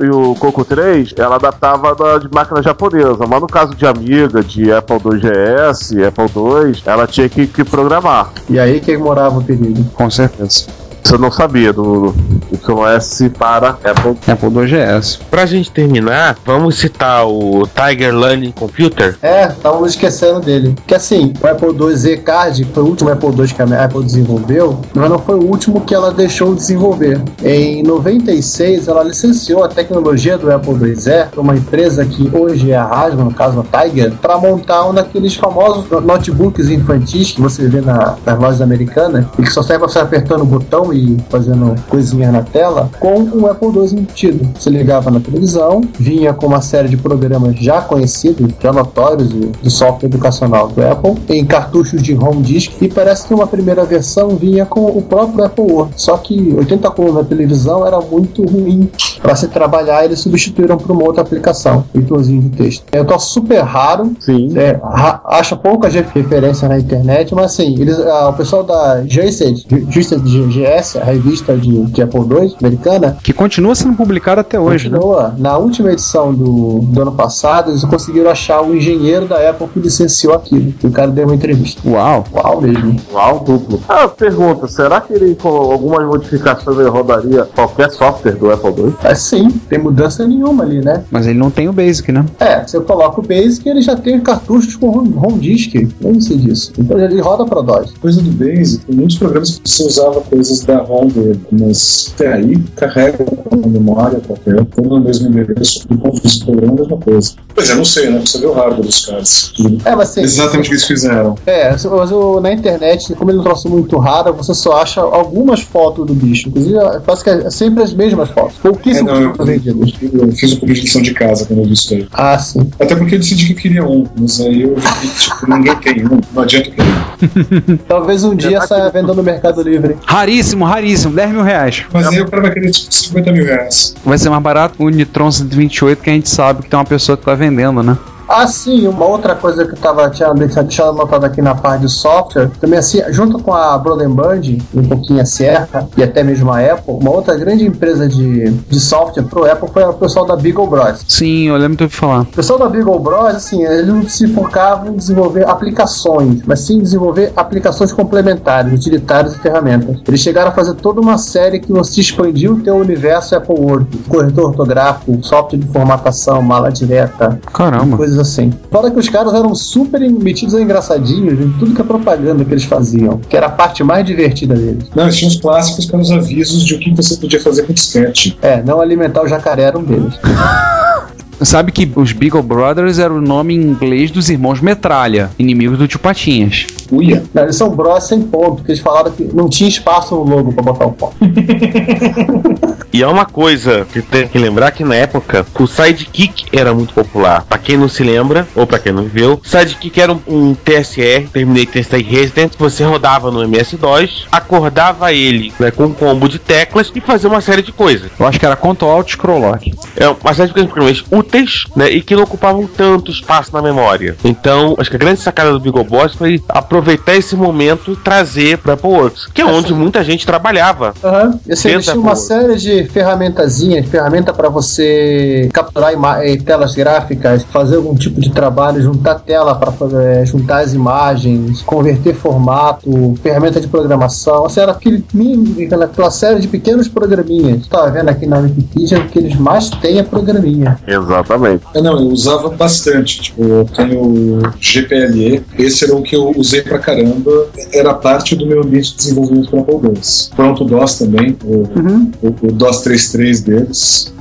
e o Coco 3, ela adaptava da, de máquina japonesa. Mas no caso de Amiga, de Apple II GS, Apple II, ela tinha que, que programar. E aí que morava o perigo. Com certeza. Você não sabia do YS para Apple. Apple 2GS. Pra gente terminar, vamos citar o Tiger Learning Computer. É, estávamos esquecendo dele. Que assim, o Apple II Z Card foi o último Apple II que a Apple desenvolveu, mas não foi o último que ela deixou de desenvolver. Em 96, ela licenciou a tecnologia do Apple IIe para uma empresa que hoje é a Hasbro, no caso a Tiger, para montar um daqueles famosos notebooks infantis que você vê na, nas lojas americanas e que só serve para você apertando o botão e fazendo coisinhas na tela, com um Apple II embutido. Você ligava na televisão, vinha com uma série de programas já conhecidos, já notórios do software educacional do Apple, em cartuchos de home disk, e parece que uma primeira versão vinha com o próprio Apple Word. Só que 80 colunas na televisão era muito ruim para se trabalhar, eles substituíram por uma outra aplicação, leitorzinho de texto. É um troço super raro, Sim. é, ra- acha poucas referências na internet, mas assim, eles, ah, o pessoal da GS, GS, a revista de, de Apple II americana, Que continua sendo publicado até hoje, né? continua. Na última edição do, do ano passado, eles conseguiram achar o engenheiro da Apple que licenciou aquilo. E o cara deu uma entrevista. Uau. Uau mesmo. Uau, duplo. Ah, pergunta, será que ele com algumas modificações ele rodaria qualquer software do Apple II? É sim, tem mudança nenhuma ali, né? Mas ele não tem o Basic, né? É, você coloca o Basic ele já tem cartuchos com home disk. Nem sei disso. Então ele roda para DOS. Coisa do Basic, tem muitos programas que você usava coisas da ROM dele, mas até aí carrega uma memória qualquer, tudo no mesmo endereço, de vista do programa, é a mesma coisa. Pois é, não sei, né? Você vê o hardware dos caras. É, mas assim, Exatamente o que eles fizeram. É, mas o- na internet, como ele é um troço muito raro, você só acha algumas fotos do bicho. Inclusive, parece que é sempre as mesmas fotos. É, Pouquíssimas não, eu, fotos vendidas. eu fiz o pedido de lição de casa quando eu vi isso aí. Ah, sim. Até porque eu decidi que eu queria um, mas aí eu vi que tipo, ninguém tem um, não adianta querer. Talvez um dia saia venda no Mercado Livre. Raríssimo, raríssimo. 10 mil reais. Mas aí o cara vai querer tipo 50 mil reais. Vai ser mais barato o Nitron 128, que a gente sabe que tem uma pessoa que tá vendendo, né? Ah, sim, uma outra coisa que eu tava, tinha deixado anotado aqui na parte de software, também assim, junto com a Broadband, um pouquinho a Sierra e até mesmo a Apple, uma outra grande empresa de, de software pro Apple foi o pessoal da Beagle Bros. Sim, eu lembro de falar. O pessoal da Beagle Bros, assim, eles não se focavam em desenvolver aplicações, mas sim desenvolver aplicações complementares, utilitárias e ferramentas. Eles chegaram a fazer toda uma série que você expandiu o teu universo Apple Word, corretor ortográfico, software de formatação, mala direta, Caramba. coisas assim. Fora que os caras eram super metidos a engraçadinhos em tudo que é propaganda que eles faziam, que era a parte mais divertida deles. Não, eles tinham os clássicos para os avisos de o que você podia fazer com disquete. É, não alimentar o jacaré era um deles. Sabe que os Beagle Brothers era o nome em inglês dos irmãos Metralha, inimigos do Tio Patinhas. Uia. Não, eles são bros sem ponto, porque eles falaram que não tinha espaço no logo pra botar o ponto. E é uma coisa que tem que lembrar que na época o Sidekick era muito popular. Pra quem não se lembra, ou pra quem não viu, Sidekick era um, um TSR, Terminator Stay Resident, que você rodava no MS-DOS, acordava ele né, com um combo de teclas e fazia uma série de coisas. Eu acho que era Ctrl Alt Scroll Lock. É uma série de coisas programas úteis né, e que não ocupavam tanto espaço na memória. Então, acho que a grande sacada do Beagle Boss foi aproveitar esse momento e trazer para Apple Works, que é onde muita gente trabalhava. E assim, uma série de ferramentazinhas, ferramenta para você capturar eh, telas gráficas, fazer algum tipo de trabalho, juntar tela para juntar as imagens, converter formato, ferramenta de programação. Assim, era aquele, mini- aquela, série de pequenos programinhas. Estava vendo aqui na Wikipedia o que eles mais têm é programinha. Exatamente. É, não, eu usava bastante. Tipo, eu tenho o GPLE, esse era o que eu usei pra caramba. Era parte do meu ambiente de desenvolvimento para Apple II. Pronto DOS também, o, o, o DOS 3.3 deles.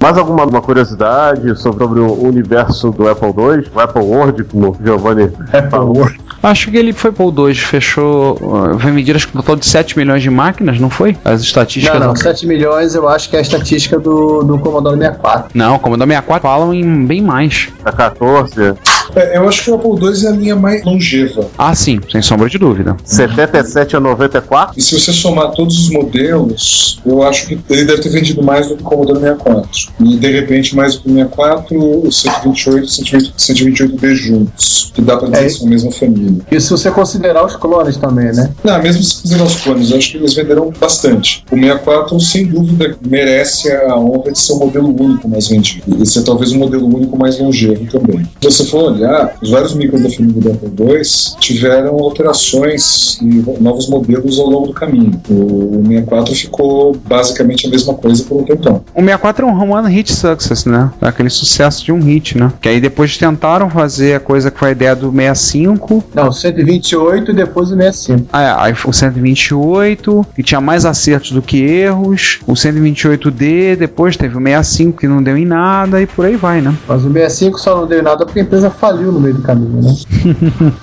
Mais alguma uma curiosidade sobre o universo do Apple II? O Apple Word, como o Giovanni falou. Acho que ele foi Paul 2, fechou. uh, Vai medir acho que um total de 7 milhões de máquinas, não foi? As estatísticas. Não, não, 7 milhões eu acho que é a estatística do, do Commodore 64. Não, o Commodore 64 falam em bem mais. A 14, É, eu acho que o Apple II é a linha mais longeva. Ah, sim, sem sombra de dúvida. 77 a 94. E se você somar todos os modelos, eu acho que ele deve ter vendido mais do que o Commodore 64. E de repente, mais do que o 64, o 128 e o 128 128D juntos. Que dá pra dizer É. que são a mesma família. E se você considerar os clones também, né? Não, mesmo se fizer os clones, eu acho que eles venderam bastante. O 64, sem dúvida, merece a honra de ser o modelo único mais vendido. E ser talvez o modelo único mais longevo também. Você falou, olhar, os vários micros da família do Apple II tiveram alterações e novos modelos ao longo do caminho. O 64 ficou basicamente a mesma coisa por um tempão. O 64 é um one hit success, né? Aquele sucesso de um hit, né? Que aí depois tentaram fazer a coisa que foi a ideia do 65. Não, 128 e depois o 65. Ah, é, aí foi o 128, que tinha mais acertos do que erros. O 128D, depois teve o 65, que não deu em nada, e por aí vai, né? Mas o 65 só não deu nada porque a empresa faliu no meio do caminho, né?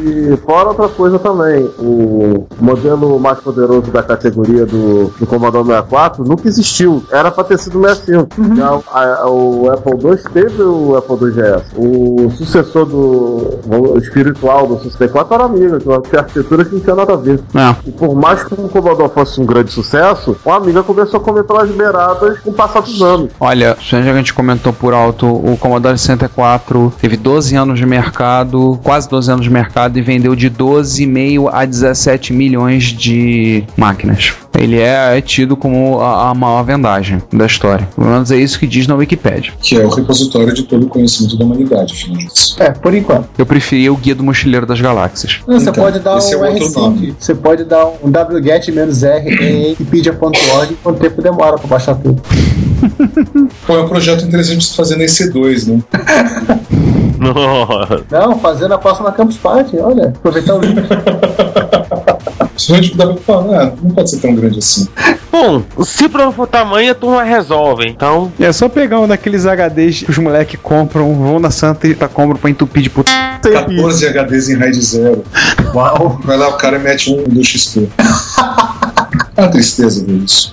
E fora outra coisa também, o modelo mais poderoso da categoria do, do Commodore 64 nunca existiu. Era pra ter sido o 65. Já a- a- o Apple II teve o Apple II GS. O sucessor do o espiritual do 64 era Amiga, que é uma arquitetura que não tinha nada a ver. É. E por mais que o Commodore fosse um grande sucesso, o Amiga começou a comer pelas beiradas com o passar dos anos. Olha, já que a gente comentou por alto, o Commodore 64 teve 12 anos de mercado, quase 12 anos de mercado e vendeu de 12,5 a 17 milhões de máquinas. Ele é, é tido como a, a maior vendagem da história. Pelo menos é isso que diz na Wikipedia. Que é o repositório de todo o conhecimento da humanidade, afinal disso. É, por enquanto. Eu preferia o Guia do Mochileiro das Galáxias. Não, você Então, pode dar esse é um outro R5, nome. você pode dar um wget-r em wikipedia.org quanto tempo demora pra baixar tudo. Pô, é um projeto interessante de se fazer na EC2, né? Nossa. Não, fazendo a próxima Campus Party, olha, aproveitar o link. Gente dá pra falar, ah, não pode ser tão grande assim. Bom, se problema for tamanho, a turma resolve. Então, É só pegar um daqueles HDs que os moleques compram, vão na Santa e tá compram pra entupir de puta. 14 HDs em RAID 0. Uau. Vai lá, o cara mete um do XP. É uma tristeza ver isso.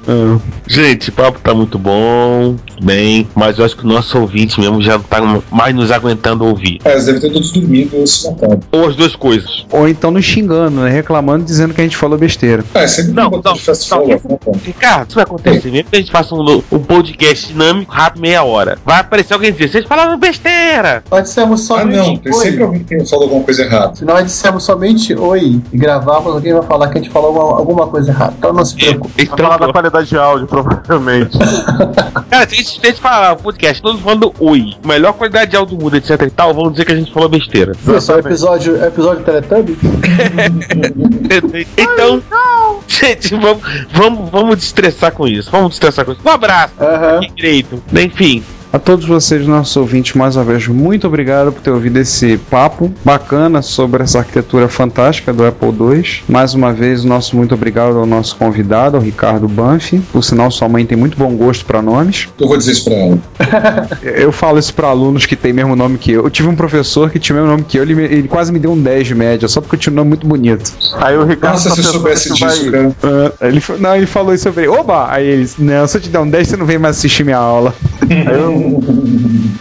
gente, o papo tá muito bom, bem, mas eu acho que o nosso ouvinte mesmo já não tá mais nos aguentando ouvir. É, eles devem ter todos dormido ou se matado. Ou as duas coisas. Ou então nos xingando, né? Reclamando, dizendo que a gente falou besteira. É, sempre Não, não, de fast não, forward, né, cara? Ricardo, isso vai acontecer mesmo que a gente faça um, um podcast dinâmico, rápido, meia hora. Vai aparecer alguém dizer, vocês falaram besteira! Nós dissemos Ah, somente não, tem oi. sempre alguém que falou alguma coisa errada. Se nós dissemos somente oi e gravamos, alguém vai falar que a gente falou alguma, alguma coisa errada. Então não se Vai falar da qualidade de áudio, provavelmente. cara, se a gente, falar o podcast, todos falando oi, melhor qualidade de áudio do mundo, etc e tal, vamos dizer que a gente falou besteira. Isso é o episódio, é episódio Teletubby? Então, gente, vamos, vamos, vamos destressar com isso. Vamos destressar com isso. Um abraço, Aham. que direito. Enfim, A todos vocês, nossos ouvintes, mais uma vez, muito obrigado por ter ouvido esse papo bacana sobre essa arquitetura fantástica do Apple II. Mais uma vez, o nosso muito obrigado ao nosso convidado, ao Ricardo Banfi. Por sinal, sua mãe tem muito bom gosto para nomes. Eu vou dizer isso pra ela. Eu falo isso para alunos que têm mesmo nome que eu. Eu tive um professor que tinha o mesmo nome que eu, ele, me- ele quase me deu um 10 de média, só porque eu tinha um nome muito bonito. Aí o Ricardo Nossa, tá se eu soubesse que vai- disso, cara. Ah, ele, não, ele falou isso, eu falei, oba! Aí ele disse, não, se eu te der um 10, você não vem mais assistir minha aula. Aí, o-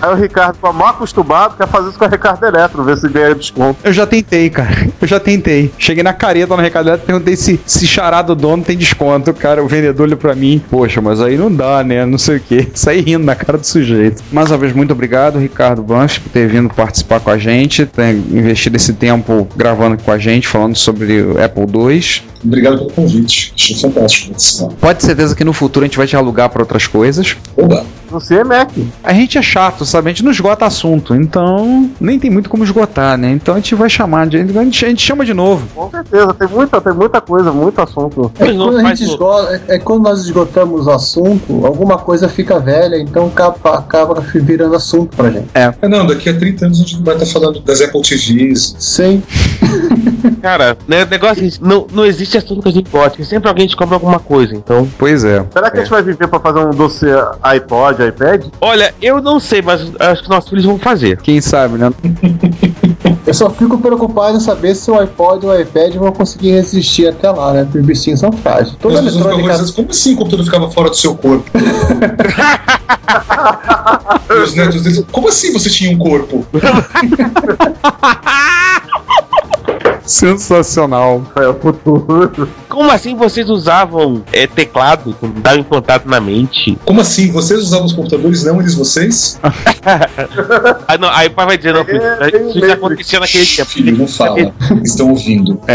aí o Ricardo, tá mal acostumado, quer fazer isso com a Ricardo Eletro, ver se ganha desconto. Eu já tentei, cara. Eu já tentei. Cheguei na careta no recado dela, perguntei se, se chará do dono tem desconto. Cara, o vendedor olhou pra mim. Poxa, mas aí não dá, né? Não sei o que. Saí rindo na cara do sujeito. Mais uma vez, muito obrigado, Ricardo Banff, por ter vindo participar com a gente, ter investido esse tempo gravando com a gente, falando sobre o Apple II. Obrigado pelo convite. Achei fantástico participar. Pode ter certeza que no futuro a gente vai te alugar pra outras coisas. Oba! Você é Mac. A gente é chato, sabe? A gente não esgota assunto, então nem tem muito como esgotar, né? Então a gente vai chamar, de, a gente, a gente chama de novo. Com certeza, tem muita, tem muita coisa, muito assunto. É Mas não quando, a gente esgota, é, é quando nós esgotamos o assunto, alguma coisa fica velha, então acaba, acaba virando assunto pra gente. É, não, daqui a 30 anos a gente vai estar falando das Apple TVs. Sim. cara, né, o negócio é isso, não, não existe assunto que a gente porque sempre alguém descobre alguma coisa, então. Pois é. Será que a gente vai viver pra fazer um doce iPod, iPad? Olha, eu não sei, mas acho que nossos filhos vão fazer. Quem sabe, né? Eu só fico preocupado em saber se o iPod e o iPad vão conseguir resistir até lá, né? Porque os bichinhos são frágeis. Toda eletrônica. dizendo, como assim o computador ficava fora do seu corpo? os netos dizem, como assim você tinha um corpo? Sensacional. É o futuro. como assim vocês usavam é, teclado, dava em contato na mente? Como assim? Vocês usavam os computadores, não eles vocês? Ah, não, aí o pai vai dizer, não, É, isso já acontecia naquele tempo. Filho, não fala. Estão ouvindo.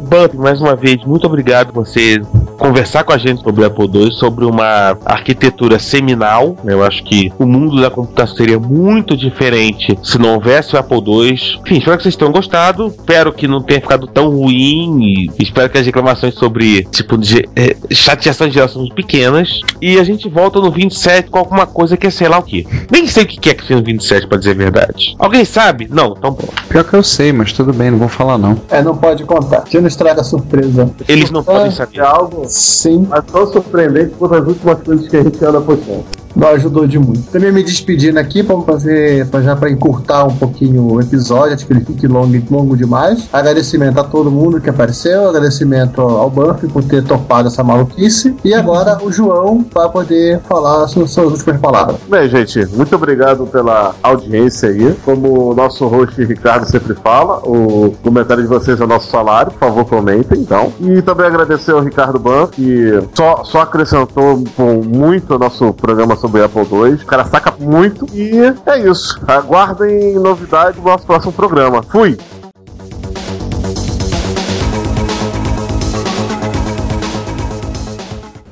Bump, mais uma vez, muito obrigado por você conversar com a gente sobre o Apple II, sobre uma arquitetura seminal. Eu acho que o mundo da computação seria muito diferente se não houvesse o Apple II. Enfim, espero que vocês tenham gostado. Espero que não tenha ficado tão ruim e espero que as reclamações sobre, tipo, de é, chateação de geral são pequenas. E a gente volta no 27 com alguma coisa que é sei lá o que. Nem sei o que é que tem no 27, pra dizer a verdade. Alguém sabe? Não, então pronto. Pior que eu sei, mas tudo bem, não vou falar não. É, não pode contar. Que não estraga a surpresa. Eles não podem saber. Algo Sim, mas tão surpreendente quanto as últimas coisas que a gente anda postando. não ajudou de muito. Também me despedindo aqui, vamos fazer pra, já para encurtar um pouquinho o episódio, acho que ele fique longo, longo demais. Agradecimento a todo mundo que apareceu, agradecimento ao Buff por ter topado essa maluquice. E agora o João vai poder falar suas, suas últimas palavras. Bem, gente, muito obrigado pela audiência aí. Como o nosso host Ricardo sempre fala, o comentário de vocês é o nosso salário, por favor, comentem, então. E também agradecer ao Ricardo Ban, que só, só acrescentou muito ao nosso programa sobre Apple II. O cara saca muito. E é isso. Aguardem novidade no nosso próximo programa. Fui!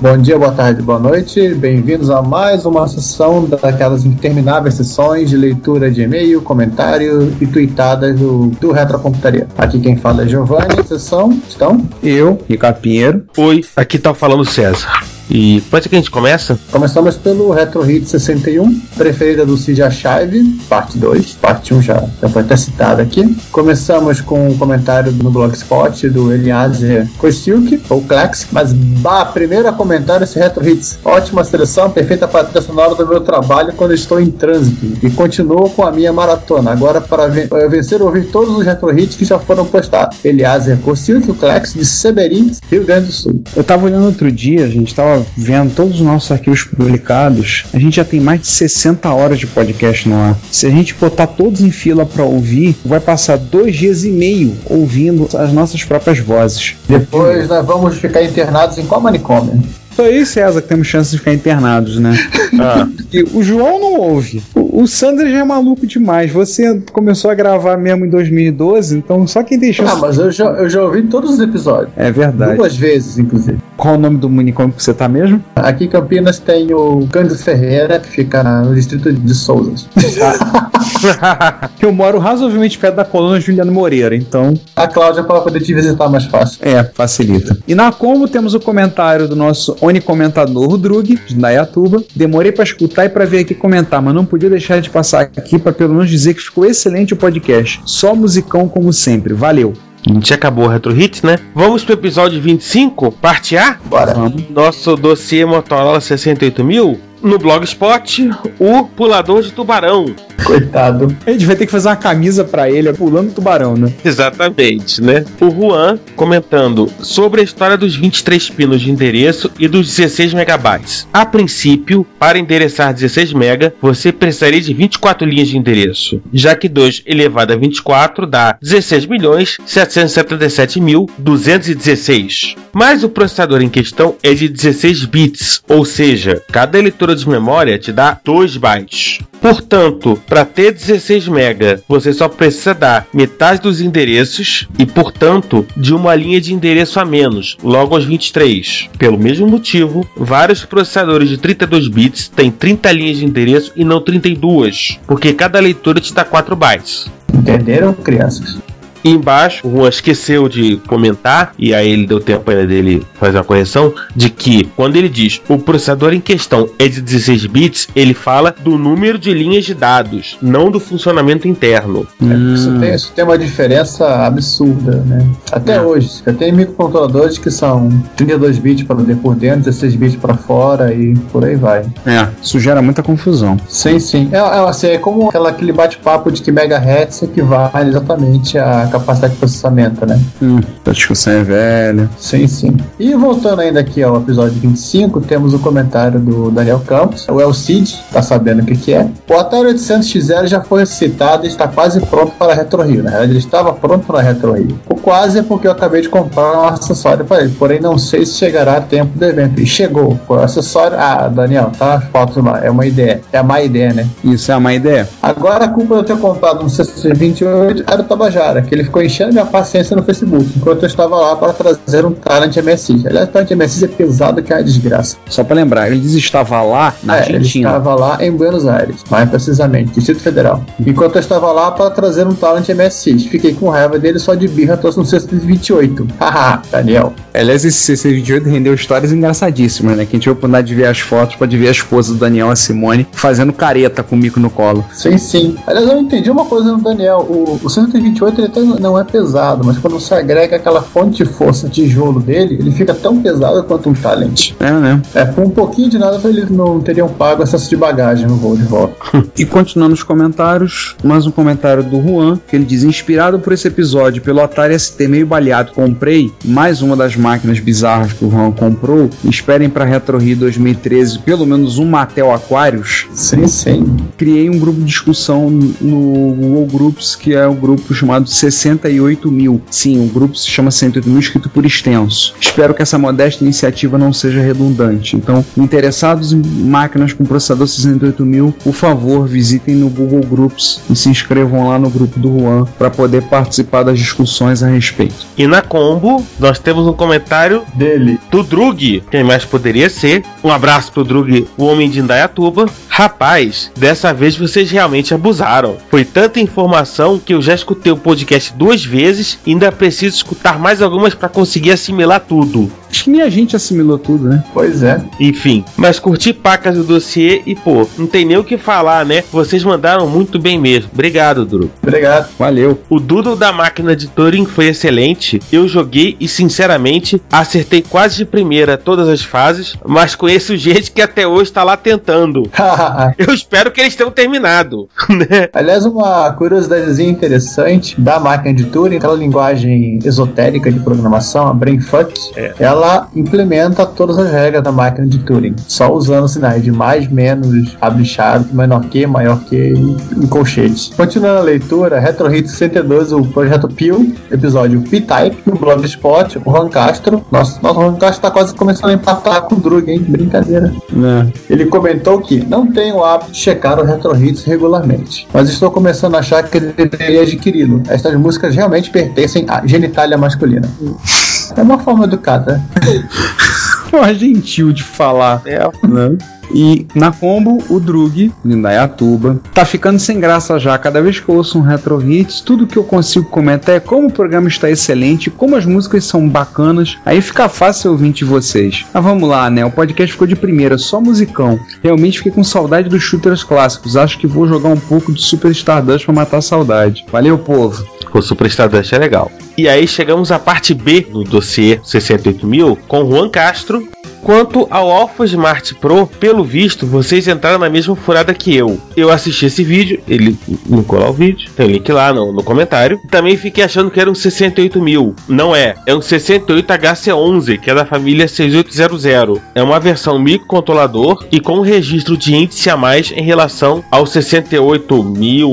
Bom dia, boa tarde, boa noite. Bem-vindos a mais uma sessão daquelas intermináveis sessões de leitura de e-mail, comentário e tweetadas do, do Retrocomputaria. Aqui quem fala é Giovanni. Sessão, estão? Eu, Ricardo Pinheiro, Oi, aqui tá falando César. E pode ser que a gente começa? Começamos pelo Retro Hit 61, preferida do Cid Archive, parte 2. Parte 1 já, já foi até citada aqui. Começamos com um comentário no Blogspot do Eliaser Kostilk, ou Klex. Mas, bah, primeiro a comentário esse Retro Hits. Ótima seleção, perfeita para a trilha sonora do meu trabalho quando estou em trânsito. E continuo com a minha maratona. Agora, para ven- eh, vencer, ouvir todos os Retro Hits que já foram postados. Eliaser Kostilk, o Klex, de Seberim, Rio Grande do Sul. eu tava olhando outro dia, a gente tava vendo todos os nossos arquivos publicados. A gente já tem mais de 60 horas de podcast no ar. Se a gente botar todos em fila pra ouvir, vai passar dois dias e meio ouvindo as nossas próprias vozes. Depois nós vamos ficar internados em qual manicômio? Só eu e César que temos chance de ficar internados, né? Ah, E o João não ouve. O, o Sandro já é maluco demais. Você começou a gravar mesmo em 2012, então só quem chance. Ah, mas eu já, eu já ouvi todos os episódios. É verdade. Duas vezes, inclusive. Qual o nome do manicômio que você tá mesmo? Aqui em Campinas tem o Cândido Ferreira, que fica no distrito de Souza. Que eu moro razoavelmente perto da coluna Juliano Moreira, então A Cláudia para poder te visitar mais fácil. é, facilita. E na Combo temos o comentário do nosso onicomentador, o Drug, de Dayatuba. Demorei pra escutar e pra vir aqui comentar, mas não podia deixar de passar aqui pra pelo menos dizer que ficou excelente o podcast. Só musicão como sempre. Valeu. A gente acabou o Retro Hits, né? Vamos pro episódio 25, parte A? Bora. Vamos. Nosso dossiê Motorola 68000. No Blogspot, o Pulador de Tubarão. Coitado. A gente vai ter que fazer uma camisa pra ele, pulando tubarão, né? Exatamente, né? O Juan comentando sobre a história dos 23 pinos de endereço e dos 16 megabytes. A princípio, para endereçar 16 mega, você precisaria de 24 linhas de endereço, já que 2 elevado a 24 dá 16 milhões 777 mil 216. Mas o processador em questão é de 16 bits, ou seja, cada leitura de memória te dá 2 bytes. Portanto, para ter 16 MB, você só precisa dar metade dos endereços e, portanto, de uma linha de endereço a menos, logo aos 23. Pelo mesmo motivo, vários processadores de 32 bits têm 30 linhas de endereço e não 32, porque cada leitura te dá 4 bytes. Entenderam, crianças? E embaixo, o Juan esqueceu de comentar, e aí ele deu tempo ainda dele fazer uma correção, de que quando ele diz o processador em questão é de 16 bits, ele fala do número de linhas de dados, não do funcionamento interno. Isso, tem, isso tem uma diferença absurda, né? Até hoje. Eu tenho microcontroladores que são 32 bits para dentro por dentro, 16 bits para fora e por aí vai. É, isso gera muita confusão. Sim, sim. É, é, assim, é como aquela, aquele bate-papo de que megahertz equivale exatamente a capacidade de processamento, né? Hum, a discussão é velha. Sim, sim. E voltando ainda aqui ao episódio 25, temos o comentário do Daniel Campos. O El Cid, tá sabendo o que, que é. O Atari 800 XL já foi citado e está quase pronto para a Retro Rio. Na verdade, ele estava pronto para a Retro Rio. O quase é porque eu acabei de comprar um acessório para ele, porém não sei se chegará a tempo do evento. E chegou. O acessório. Ah, Daniel, tá as fotos lá. É uma ideia. É a má ideia, né? Isso é uma ideia. Agora a culpa de eu ter comprado um CC28 era o Tabajara, que ele ficou enchendo minha paciência no Facebook, enquanto eu estava lá para trazer um Talent MSX. Aliás, o Talent MSX é pesado que é uma desgraça. Só pra lembrar, ele estava lá na É, ele Argentina. estava lá em Buenos Aires, mais precisamente, Distrito Federal. Enquanto eu estava lá para trazer um Talent MSX. Fiquei com raiva dele só de birra, trouxe um 628. Haha, Daniel. Aliás, esse CC28 rendeu histórias engraçadíssimas, né? Que a gente vai oportunidade de ver as fotos, pode ver a esposa do Daniel, a Simone, fazendo careta com o mico no colo. Sim, sim. Aliás, eu entendi uma coisa no Daniel. O, o 128 ele até não é pesado, mas quando você agrega aquela fonte de força tijolo dele, ele fica tão pesado quanto um Talent. É, né? É, por um pouquinho de nada eles não teriam pago excesso de bagagem no voo de volta. E continuando os comentários, mais um comentário do Juan, que ele diz: Inspirado por esse episódio pelo Atari ST meio baleado, comprei mais uma das máquinas bizarras que o Juan comprou. Esperem para Retro Rio 2013 pelo menos um Mattel Aquarius. Sim, sim. Criei um grupo de discussão no Google Groups, que é um grupo chamado 68 mil. Sim, o grupo se chama 68 mil, escrito por extenso. Espero que essa modesta iniciativa não seja redundante. Então, interessados em máquinas com processador 68 mil, por favor, visitem no Google Groups e se inscrevam lá no grupo do Juan para poder participar das discussões a respeito. E na combo, nós temos um comentário Dele. do Drug, quem mais poderia ser. Um abraço pro Drug, o homem de Indaiatuba. Rapaz, dessa vez vocês realmente abusaram. Foi tanta informação que eu já escutei o podcast duas vezes e ainda preciso escutar mais algumas para conseguir assimilar tudo. Acho que nem a gente assimilou tudo, né? Pois é. Enfim, mas curti pacas do dossiê e pô, não tem nem o que falar, né? Vocês mandaram muito bem mesmo. Obrigado, Drug. Obrigado. Valeu. O Doodle da máquina de Turing foi excelente. Eu joguei e, sinceramente, acertei quase de primeira todas as fases, mas conheço gente que até hoje está lá tentando. Eu espero que eles tenham terminado, né? Aliás, uma curiosidadezinha interessante da máquina de Turing, aquela linguagem esotérica de programação, a BrainFuck, É. ela implementa todas as regras da máquina de Turing, só usando sinais de mais, menos, abre chave, menor que, maior que e colchetes. Continuando a leitura, Retro Hit 62, o projeto Pio, episódio P-Type, no Blogspot, o Juan Castro. Nossa, nossa, o Juan Castro tá quase começando a empatar com o Drug, hein? Brincadeira. Né? Ele comentou que não tem o hábito de checar o Retro Hits regularmente, mas estou começando a achar que ele deveria adquiri-lo. Estas músicas realmente pertencem à genitália masculina. É uma forma educada. Forma gentil de falar. É, né? E na combo, o Drug, Lindaiatuba, tá ficando sem graça já. Cada vez que eu ouço um Retro Hits, tudo que eu consigo comentar é como o programa está excelente, como as músicas são bacanas. Aí fica fácil ouvir de vocês. Mas vamos lá, né? O podcast ficou de primeira, só musicão. Realmente fiquei com saudade dos shooters clássicos. Acho que vou jogar um pouco de Super Stardust pra matar a saudade. Valeu, povo. o Super Stardust é legal. E aí chegamos à parte B do dossiê 68000 com Juan Castro. Quanto ao Alpha Smart Pro, pelo visto, vocês entraram na mesma furada que eu. Eu assisti esse vídeo, ele linkou lá o vídeo, tem o link lá no, no comentário. Também fiquei achando que era um 68000. Não é, é um 68HC11, que é da família 6800. É uma versão microcontrolador e com um registro de índice a mais em relação ao 68000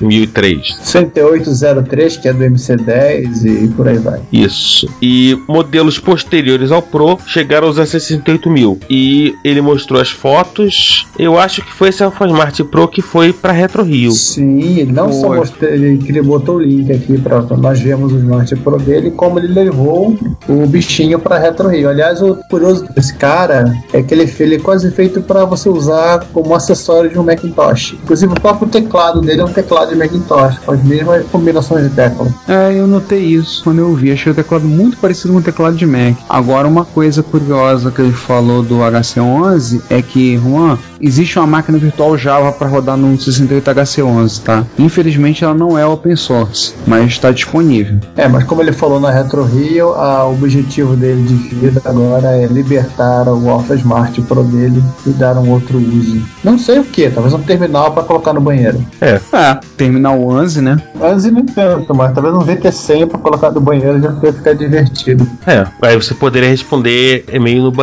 1003. 10803, que é do MC10 e por aí vai. Isso. E modelos posteriores ao Pro chegaram a usar 68 mil. E ele mostrou as fotos. Eu acho que foi esse Smart Pro que foi para Retro Rio. Sim, ele não só mostrou, ele, que ele botou o link aqui para nós vemos o Smart Pro dele, como ele levou o bichinho para Retro Rio. Aliás, o curioso desse cara é que ele, ele é quase feito para você usar como acessório de um Macintosh. Inclusive, o próprio teclado dele é um teclado de Macintosh, com as mesmas combinações de tecla. É, eu notei isso quando eu vi. Achei o teclado muito parecido com o teclado de Mac. Agora, uma coisa curiosa que ele falou do HC11 é que, Juan, existe uma máquina virtual Java para rodar no 68HC11, tá? Infelizmente ela não é open source, mas está disponível. É, mas como ele falou na Retro Rio, a, o objetivo dele de vida agora é libertar o Alpha Smart Pro dele e dar um outro uso. Não sei o que, talvez um terminal para colocar no banheiro. É, terminal 11, né? Anzi nem tanto, mas talvez um VT100 para colocar no banheiro já ia ficar divertido. É, aí você poderia responder e-mail no banheiro,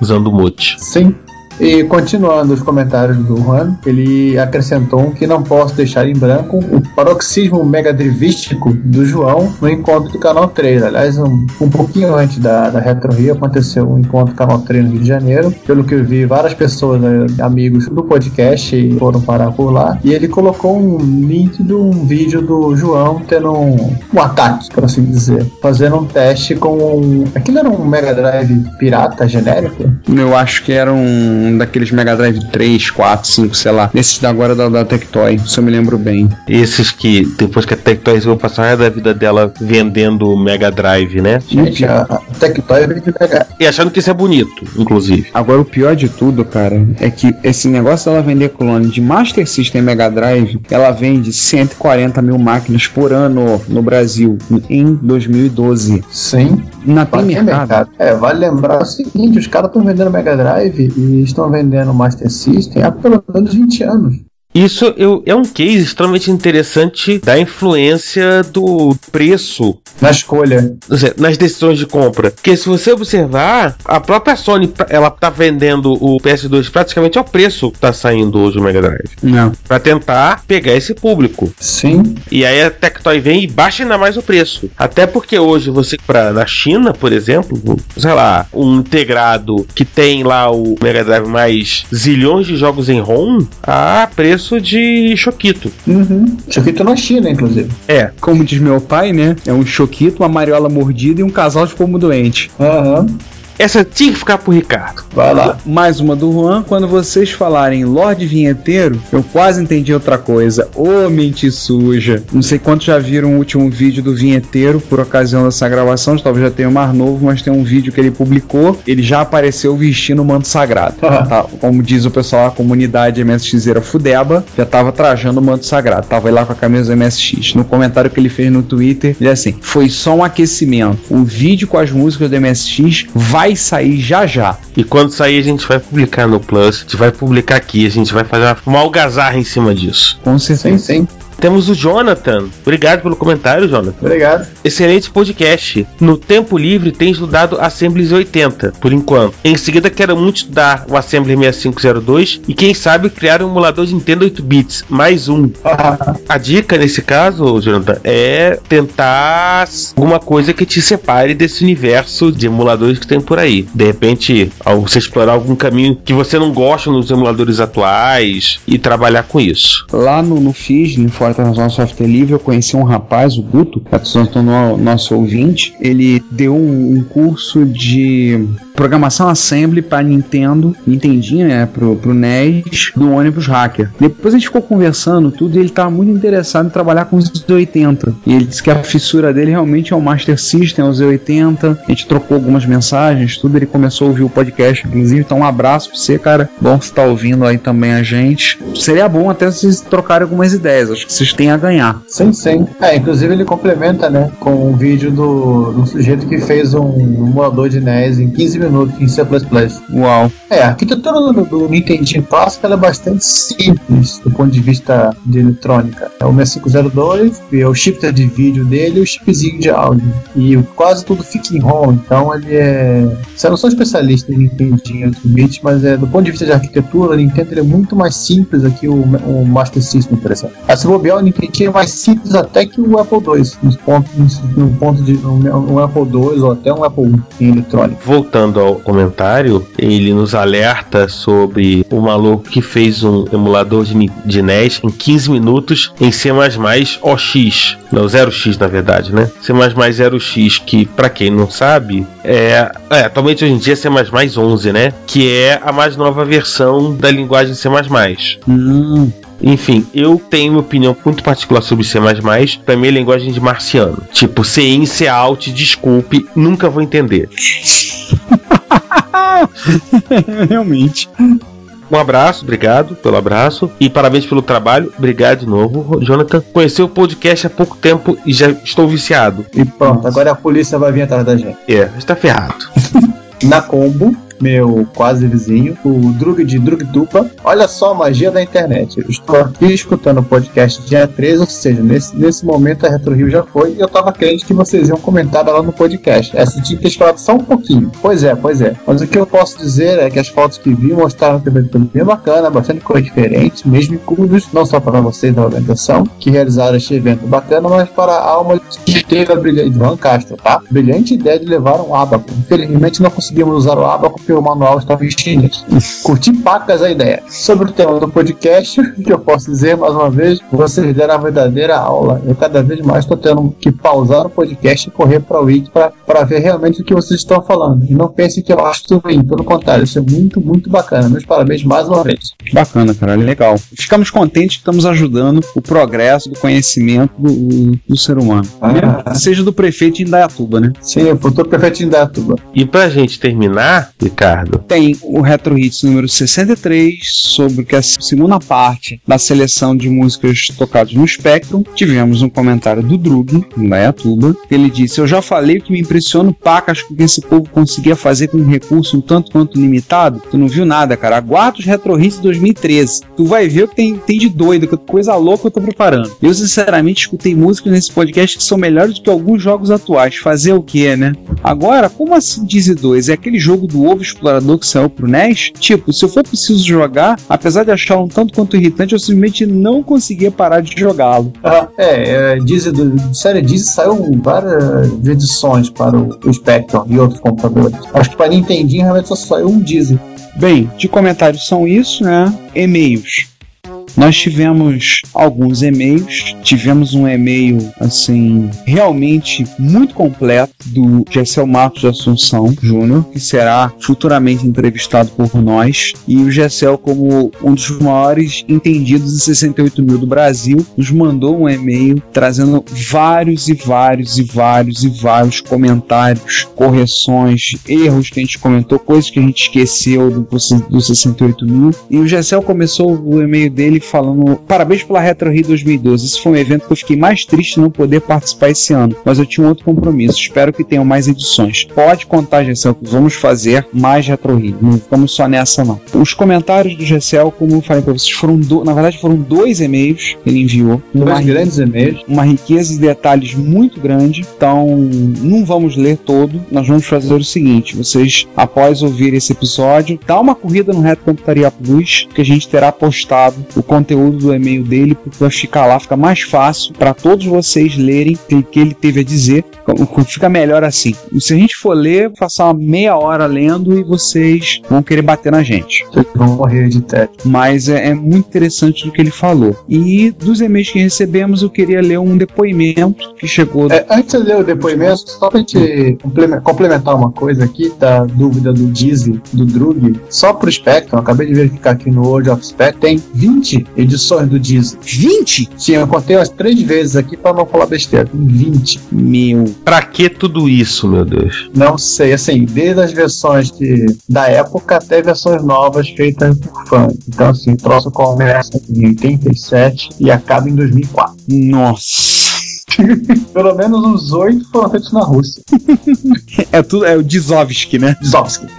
usando o mute. Sim. E continuando os comentários do Juan, ele acrescentou que não posso deixar em branco o paroxismo megadrivístico do João no encontro do Canal 3. Aliás, um, um pouquinho antes da, da Retro Rio aconteceu um encontro do Canal 3 no Rio de Janeiro. Pelo que eu vi, várias pessoas, né, amigos do podcast, foram parar por lá. E ele colocou um link de um vídeo do João tendo um, um ataque, por assim dizer. Fazendo um teste com um. Aquilo era um Mega Drive pirata genérico? Eu acho que era um daqueles Mega Drive 3, 4, 5, sei lá. Esses da agora da, da Tectoy, se eu me lembro bem. Esses que, depois que a Tectoy resolveu passar da vida dela vendendo Mega Drive, né? Gente, a, a Tectoy veio de Mega E achando que isso é bonito, inclusive. Agora, o pior de tudo, cara, é que esse negócio dela vender clone de Master System Mega Drive, ela vende 140 mil máquinas por ano no Brasil em 2012. Sim. Não tem Vale mercado. É, vale lembrar o seguinte: os caras estão vendendo Mega Drive e estão vendendo Master System há pelo menos 20 anos. Isso eu- é um case extremamente interessante da influência do preço Na escolha. Nas decisões de compra. Porque se você observar, a própria Sony, ela tá vendendo o PS2 praticamente ao preço que tá saindo hoje o Mega Drive. Não. Pra tentar pegar esse público. Sim. E aí a Tectoy vem e baixa ainda mais o preço. Até porque hoje você para na China, por exemplo, sei lá, um integrado que tem lá o Mega Drive mais zilhões de jogos em ROM a preço de Choquito. Uhum. Choquito na China, inclusive. É, Como diz meu pai, né? É um choquito, uma mariola mordida e um casal de pomo doente. Aham. Essa tinha que ficar pro Ricardo. Vai lá. Mais uma do Juan. Quando vocês falarem Lorde Vinheteiro, eu quase entendi outra coisa. Ô, mente suja. Não sei quantos já viram o último vídeo do Vinheteiro por ocasião dessa gravação. Talvez já tenha um mais novo, mas tem um vídeo que ele publicou. Ele já apareceu vestindo o manto sagrado. Aham. Tá? Como diz o pessoal, a comunidade MSXera Fudeba já tava trajando o manto sagrado. Tava lá com a camisa do MSX. No comentário que ele fez no Twitter, ele é assim: foi só um aquecimento. O vídeo com as músicas do MSX vai sair já já. E quando sair, a gente vai publicar no Plus, a gente vai publicar aqui, a gente vai fazer uma, algazarra em cima disso. Com Sim, certeza. sim. Temos o Jonathan. Obrigado pelo comentário, Jonathan. Obrigado. Excelente podcast. No tempo livre tem estudado Assemblies 80, por enquanto. Em seguida quero muito estudar o Assembly 6502 e quem sabe criar um emulador de Nintendo 8 bits, mais um. A dica nesse caso, Jonathan, é tentar alguma coisa que te separe desse universo de emuladores que tem por aí. De repente, ao você explorar algum caminho que você não gosta nos emuladores atuais e trabalhar com isso. Lá no, no FIS, no Fora Internacional Software Livre, eu conheci um rapaz, o Guto, que é no, nosso ouvinte. Ele deu um curso de programação assembly para Nintendo, Nintendinho, né, pro, pro NES, do ônibus hacker. Depois a gente ficou conversando tudo e ele estava muito interessado em trabalhar com os Z80. E ele disse que a fissura dele realmente é o Master System, é o Z80. A gente trocou algumas mensagens, tudo. Ele começou a ouvir o podcast, inclusive. Então, um abraço pra você, cara. Bom que você tá ouvindo aí também a gente. Seria bom até vocês trocarem algumas ideias. Acho que vocês têm a ganhar. Sim, sim. É, inclusive ele complementa, né, com um vídeo do, do sujeito que fez um emulador de NES em 15 minutos em C++. Uau. É, a arquitetura do, do Nintendinho clássico é bastante simples do ponto de vista de eletrônica. É o 6502, é o shifter de vídeo dele e o chipzinho de áudio. E quase tudo fica em ROM, então ele é... Eu não sou especialista em Nintendinho 8 bits, mas é, do ponto de vista de arquitetura, o Nintendo é muito mais simples aqui o, o Master System, por exemplo. A se bobear, o Nintendinho é mais simples até que o Apple II, nos pontos, no ponto de um, um Apple II ou até um Apple I em eletrônica. Voltando ao comentário, ele nos alerta sobre o maluco que fez um emulador de, de NES em 15 minutos em C++ OX, não 0x na verdade, né? C++ 0x que para quem não sabe é, é atualmente hoje em dia é C++ 11, né? Que é a mais nova versão da linguagem C++. Hum, Enfim, eu tenho uma opinião muito particular sobre C++. Pra mim é linguagem de marciano. Tipo, C in, C out, desculpe, nunca vou entender. Realmente. Um abraço, obrigado pelo abraço e parabéns pelo trabalho. Obrigado de novo, Jonathan. Conheci o podcast há pouco tempo e já estou viciado. E pronto, agora a polícia vai vir atrás da gente. É, está ferrado. Na combo, meu quase vizinho, o Drug de Drugtupa. Olha só a magia da internet. Eu estou aqui escutando o podcast dia 13, ou seja, nesse, nesse momento a Retro Rio já foi e eu tava crente que vocês iam comentar lá no podcast. Essa tinha que ter esperado só um pouquinho. Pois é, pois é. Mas o que eu posso dizer é que as fotos que vi mostraram foi bem bacana, bastante coisa diferente, mesmo em cubos, não só para vocês da organização, que realizaram este evento bacana, mas para a alma que teve a brilhante Van Castro, tá? Brilhante ideia de levar um abaco. Infelizmente não conseguimos usar o abaco porque o manual estava em chinês. Curti pacas a ideia. Sobre o tema do podcast, o que eu posso dizer mais uma vez, vocês deram a verdadeira aula. Eu cada vez mais estou tendo que pausar o podcast e correr para o Wiki para ver realmente o que vocês estão falando. E não pense que eu acho tudo ruim, pelo contrário, isso é muito, muito bacana. Meus parabéns mais uma vez. Bacana, cara, legal. Ficamos contentes que estamos ajudando o progresso do conhecimento do, do ser humano. Ah. Seja do prefeito de Indaiatuba, né? Sim, o futuro prefeito de Indaiatuba. E pra gente terminar, Ricardo, Tem o Retro Hits número 63, sobre que é a segunda parte da seleção de músicas tocadas no Spectrum. Tivemos um comentário do Drug, em Indaiatuba. Ele disse: Eu já falei que me impressiona o pacas com que esse povo conseguia fazer com um recurso um tanto quanto limitado. Tu não viu nada, cara. Aguarda os Retro Hits 2013. Tu vai ver o que tem, tem de doido, que coisa louca eu tô preparando. Eu, sinceramente, escutei músicas nesse podcast que são melhores do que alguns jogos atuais. Fazer o que, né? Agora, como assim Dizzy 2? É aquele jogo do ovo explorador que saiu pro NES? Tipo, se eu for preciso jogar, apesar de achar um tanto quanto irritante, eu simplesmente não conseguia parar de jogá-lo. Ah, é, é Dizzy, do, série Dizzy saiu várias edições para o, o Spectrum e outros computadores. Acho que para Nintendinho realmente só saiu um Dizzy. Bem, de comentários são isso, né? E-mails. Nós tivemos alguns e-mails, tivemos um e-mail assim realmente muito completo do Gessel Marcos de Assunção Júnior, que será futuramente entrevistado por nós, e o Gessel, como um dos maiores entendidos de 68 mil do Brasil, nos mandou um e-mail trazendo vários e vários e vários e vários comentários, correções, erros que a gente comentou, coisas que a gente esqueceu do, do 68 mil, e o Gessel começou o e-mail dele falando parabéns pela Retro Rio 2012. Esse foi um evento que eu fiquei mais triste não poder participar esse ano, mas eu tinha um outro compromisso. Espero que tenham mais edições. Pode contar, Gessel, que vamos fazer mais Retro Rio. Não ficamos só nessa, não. Os comentários do Gessel, como eu falei para vocês, foram do... na verdade foram dois e-mails que ele enviou. Dois grandes e-mails. Uma riqueza de detalhes muito grande. Então, não vamos ler todo. Nós vamos fazer o seguinte: vocês, após ouvir esse episódio, dá uma corrida no Reto Computaria Plus, que a gente terá postado o conteúdo do e-mail dele, porque vai ficar lá, fica mais fácil para todos vocês lerem o que ele teve a dizer. Fica melhor assim. Se a gente for ler, passar uma meia hora lendo e vocês vão querer bater na gente. Vocês vão morrer de tédio. Mas é, é muito interessante do que ele falou. E dos e-mails que recebemos, eu queria ler um depoimento que chegou. É, antes de ler o depoimento, só pra gente complemen- complementar uma coisa aqui, da dúvida do Dizzy, do Drug, só pro Spectrum, acabei de verificar aqui no World of Spectrum, tem 20 edições do Dizzy. 20? Sim, eu contei umas três vezes aqui pra não falar besteira. Tem 20. Meu. pra que tudo isso, meu Deus? Não sei, assim, desde as versões de, da época até versões novas feitas por fãs. Então, assim, o troço começa em 87 e acaba em 2004. Nossa. Pelo menos uns oito foram feitos na Rússia. É tudo, é o Dizovski, né? Zovsky.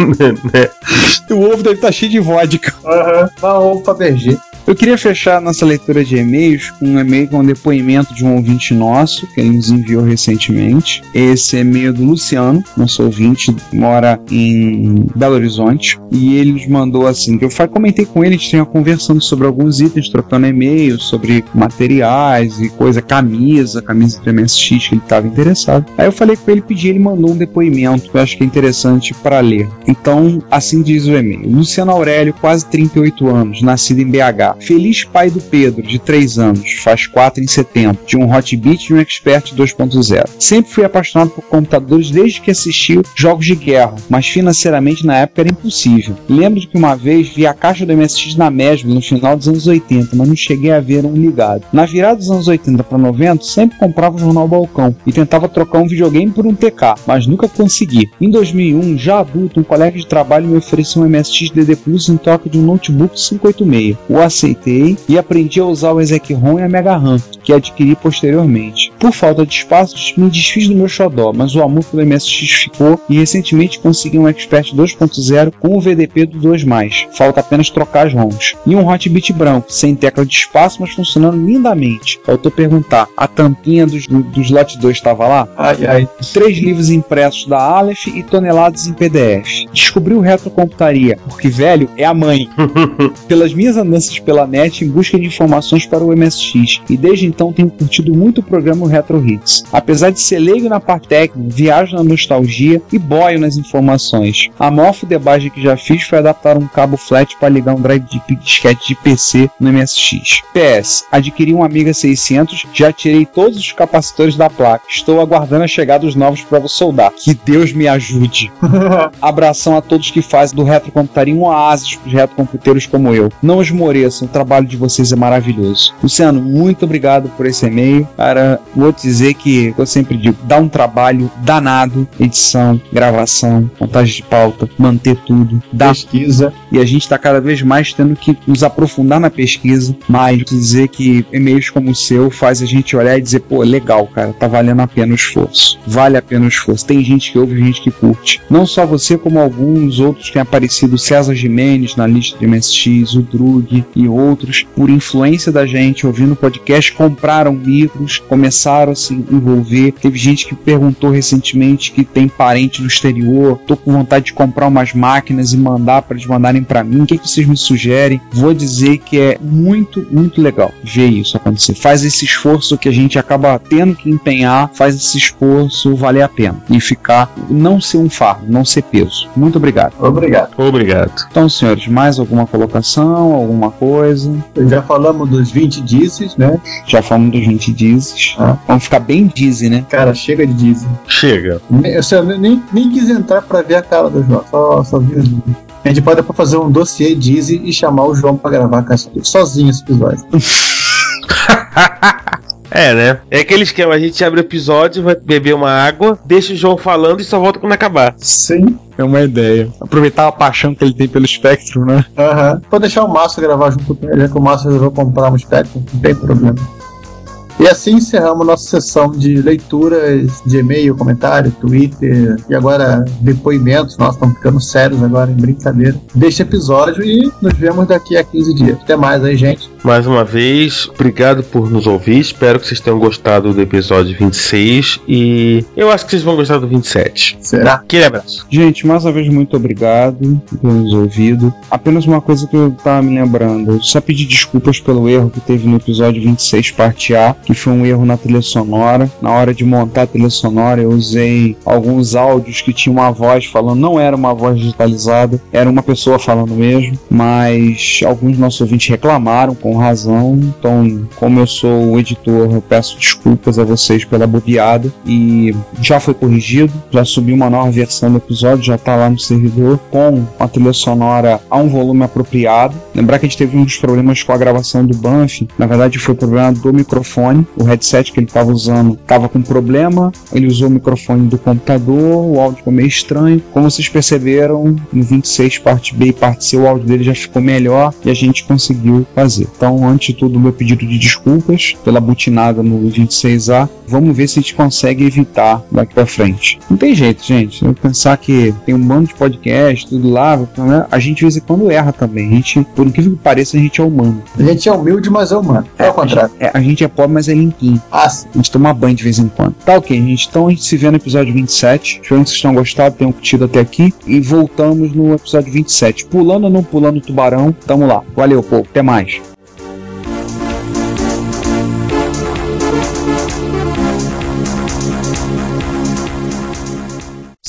O ovo deve estar cheio de vodka. Aham. Dá um ovo pra BG. Eu queria fechar nossa leitura de e-mails com um e-mail com um depoimento de um ouvinte nosso, que ele nos enviou recentemente. Esse e-mail é do Luciano, nosso ouvinte, mora em Belo Horizonte. E ele nos mandou assim: que eu comentei com ele, a gente tinha conversando sobre alguns itens, trocando e-mails, sobre materiais e coisa, camisa, camisa do MSX que ele estava interessado. Aí eu falei com ele, pedi, ele mandou um depoimento que eu acho que é interessante para ler. Então, assim diz o e-mail: Luciano Aurélio, quase 38 anos, nascido em BH. Feliz pai do Pedro, de 3 anos, faz 4 em setembro, de um Hotbit e um Expert 2.0. Sempre fui apaixonado por computadores desde que assisti jogos de guerra, mas financeiramente na época era impossível. Lembro de que uma vez vi a caixa do MSX na Mesbla no final dos anos 80, mas não cheguei a ver um ligado. Na virada dos anos 80 para 90, sempre comprava o jornal Balcão e tentava trocar um videogame por um TK, mas nunca consegui. Em 2001, já adulto, um colega de trabalho me ofereceu um MSX DD Plus em troca de um notebook 586. O aceitei e aprendi a usar o Exec-ROM e a Mega RAM, que adquiri posteriormente. Por falta de espaço, me desfiz do meu xodó, mas o amor pelo MSX ficou e recentemente consegui um Expert 2.0 com o VDP do 2+. Falta apenas trocar as ROMs. E um Hotbit branco, sem tecla de espaço, mas funcionando lindamente. Faltou perguntar, a tampinha dos, do, do slot 2 estava lá? Ai, ai. Três livros impressos da Aleph e toneladas em PDF. Descobri o retrocomputaria, porque velho é a mãe. Pelas minhas andanças pela net em busca de informações para o MSX, e desde então tenho curtido muito o programa Retro Hits. Apesar de ser leigo na parte técnica, viajo na nostalgia e boio nas informações. A maior fudebagem que já fiz foi adaptar um cabo flat para ligar um drive de disquete de PC no MSX. PS, adquiri um Amiga 600, já tirei todos os capacitores da placa. Estou aguardando a chegada dos novos para soldar. Que Deus me ajude. Abração a todos que fazem do retrocomputaria um oásis para os retrocomputeiros como eu. Não esmoreçam, o trabalho de vocês é maravilhoso. Luciano, muito obrigado por esse e-mail. Cara, vou te dizer que eu sempre digo, dá um trabalho danado, edição, gravação, montagem de pauta, manter tudo, dá Pesquisa. e a gente está cada vez mais tendo que nos aprofundar na pesquisa, mas dizer que e-mails como o seu faz a gente olhar e dizer, pô, legal, cara, tá valendo a pena o esforço. Vale a pena o esforço. Tem gente que ouve, gente que curte. Não só você, como alguns outros que têm aparecido, César Jimenez na lista de MSX, o Drug e outros, por influência da gente, ouvindo o podcast, compraram livros, começaram a se envolver. Teve gente que perguntou recentemente que tem parente no exterior, tô com vontade de comprar umas máquinas e mandar para eles mandarem para mim. O que, que vocês me sugerem? Vou dizer que é muito, muito legal ver isso acontecer. Faz esse esforço que a gente acaba tendo que empenhar, faz esse esforço valer a pena e ficar, não ser um fardo, não ser peso. Muito obrigado. Obrigado. Obrigado. Então, senhores, mais alguma colocação, alguma coisa? Já falamos dos 20 dizes, né? Já falamos dos 20 dizes. Ah. Vamos ficar bem dizzy, né? Cara, chega de dizes. Chega. Nem- Eu só- nem, nem quis entrar pra ver a cara do João, só, só vi os. A gente pode depois fazer um dossiê Dizzy e chamar o João pra gravar sozinho esse episódio. É, né? É aquele esquema, a gente abre o episódio, vai beber uma água, deixa o João falando e só volta quando acabar. Sim. É uma ideia. Aproveitar a paixão que ele tem pelo Spectrum, né? Aham. Pode deixar o Márcio gravar junto com ele, já que o Márcio resolveu comprar um Spectrum, não tem problema. E assim encerramos nossa sessão de leituras de e-mail, comentário, Twitter e agora depoimentos. Nós estamos ficando sérios agora em brincadeira deste episódio e nos vemos daqui a 15 dias. Até mais aí, gente. Mais uma vez, obrigado por nos ouvir. Espero que vocês tenham gostado do episódio 26 e eu acho que vocês vão gostar do 27. Será? Aquele abraço. Gente, mais uma vez, muito obrigado por nos ouvido. Apenas uma coisa que eu tava me lembrando. Eu só pedir desculpas pelo erro que teve no episódio 26, parte A, que foi um erro na trilha sonora. Na hora de montar a trilha sonora, eu usei alguns áudios que tinham uma voz falando, não era uma voz digitalizada, era uma pessoa falando mesmo, mas alguns nossos ouvintes reclamaram com razão. Então, como eu sou o editor, eu peço desculpas a vocês pela bobeada e já foi corrigido, já subiu uma nova versão do episódio, já tá lá no servidor com a trilha sonora a um volume apropriado. Lembrar que a gente teve dos problemas com a gravação do Banff, na verdade foi problema do microfone, o headset que ele estava usando estava com problema, ele usou o microfone do computador, o áudio ficou meio estranho. Como vocês perceberam, no 26 parte B e parte C o áudio dele já ficou melhor e a gente conseguiu fazer. Então, antes de tudo, meu pedido de desculpas pela butinada no 26A. Vamos ver se a gente consegue evitar daqui pra frente. Não tem jeito, gente. Eu pensar que tem um bando de podcast, tudo lá, né? a gente de vez em quando erra também. A gente, por incrível que pareça, a gente é humano. A gente é humilde, mas é humano. É ao contrário. É, a gente é pobre, mas é limpinho. Ah, sim. A gente toma banho de vez em quando. Tá ok, gente. Então a gente se vê no episódio 27. Espero que vocês tenham gostado, tenham curtido até aqui. E voltamos no episódio 27. Pulando ou não pulando o tubarão, tamo lá. Valeu, povo. Até mais.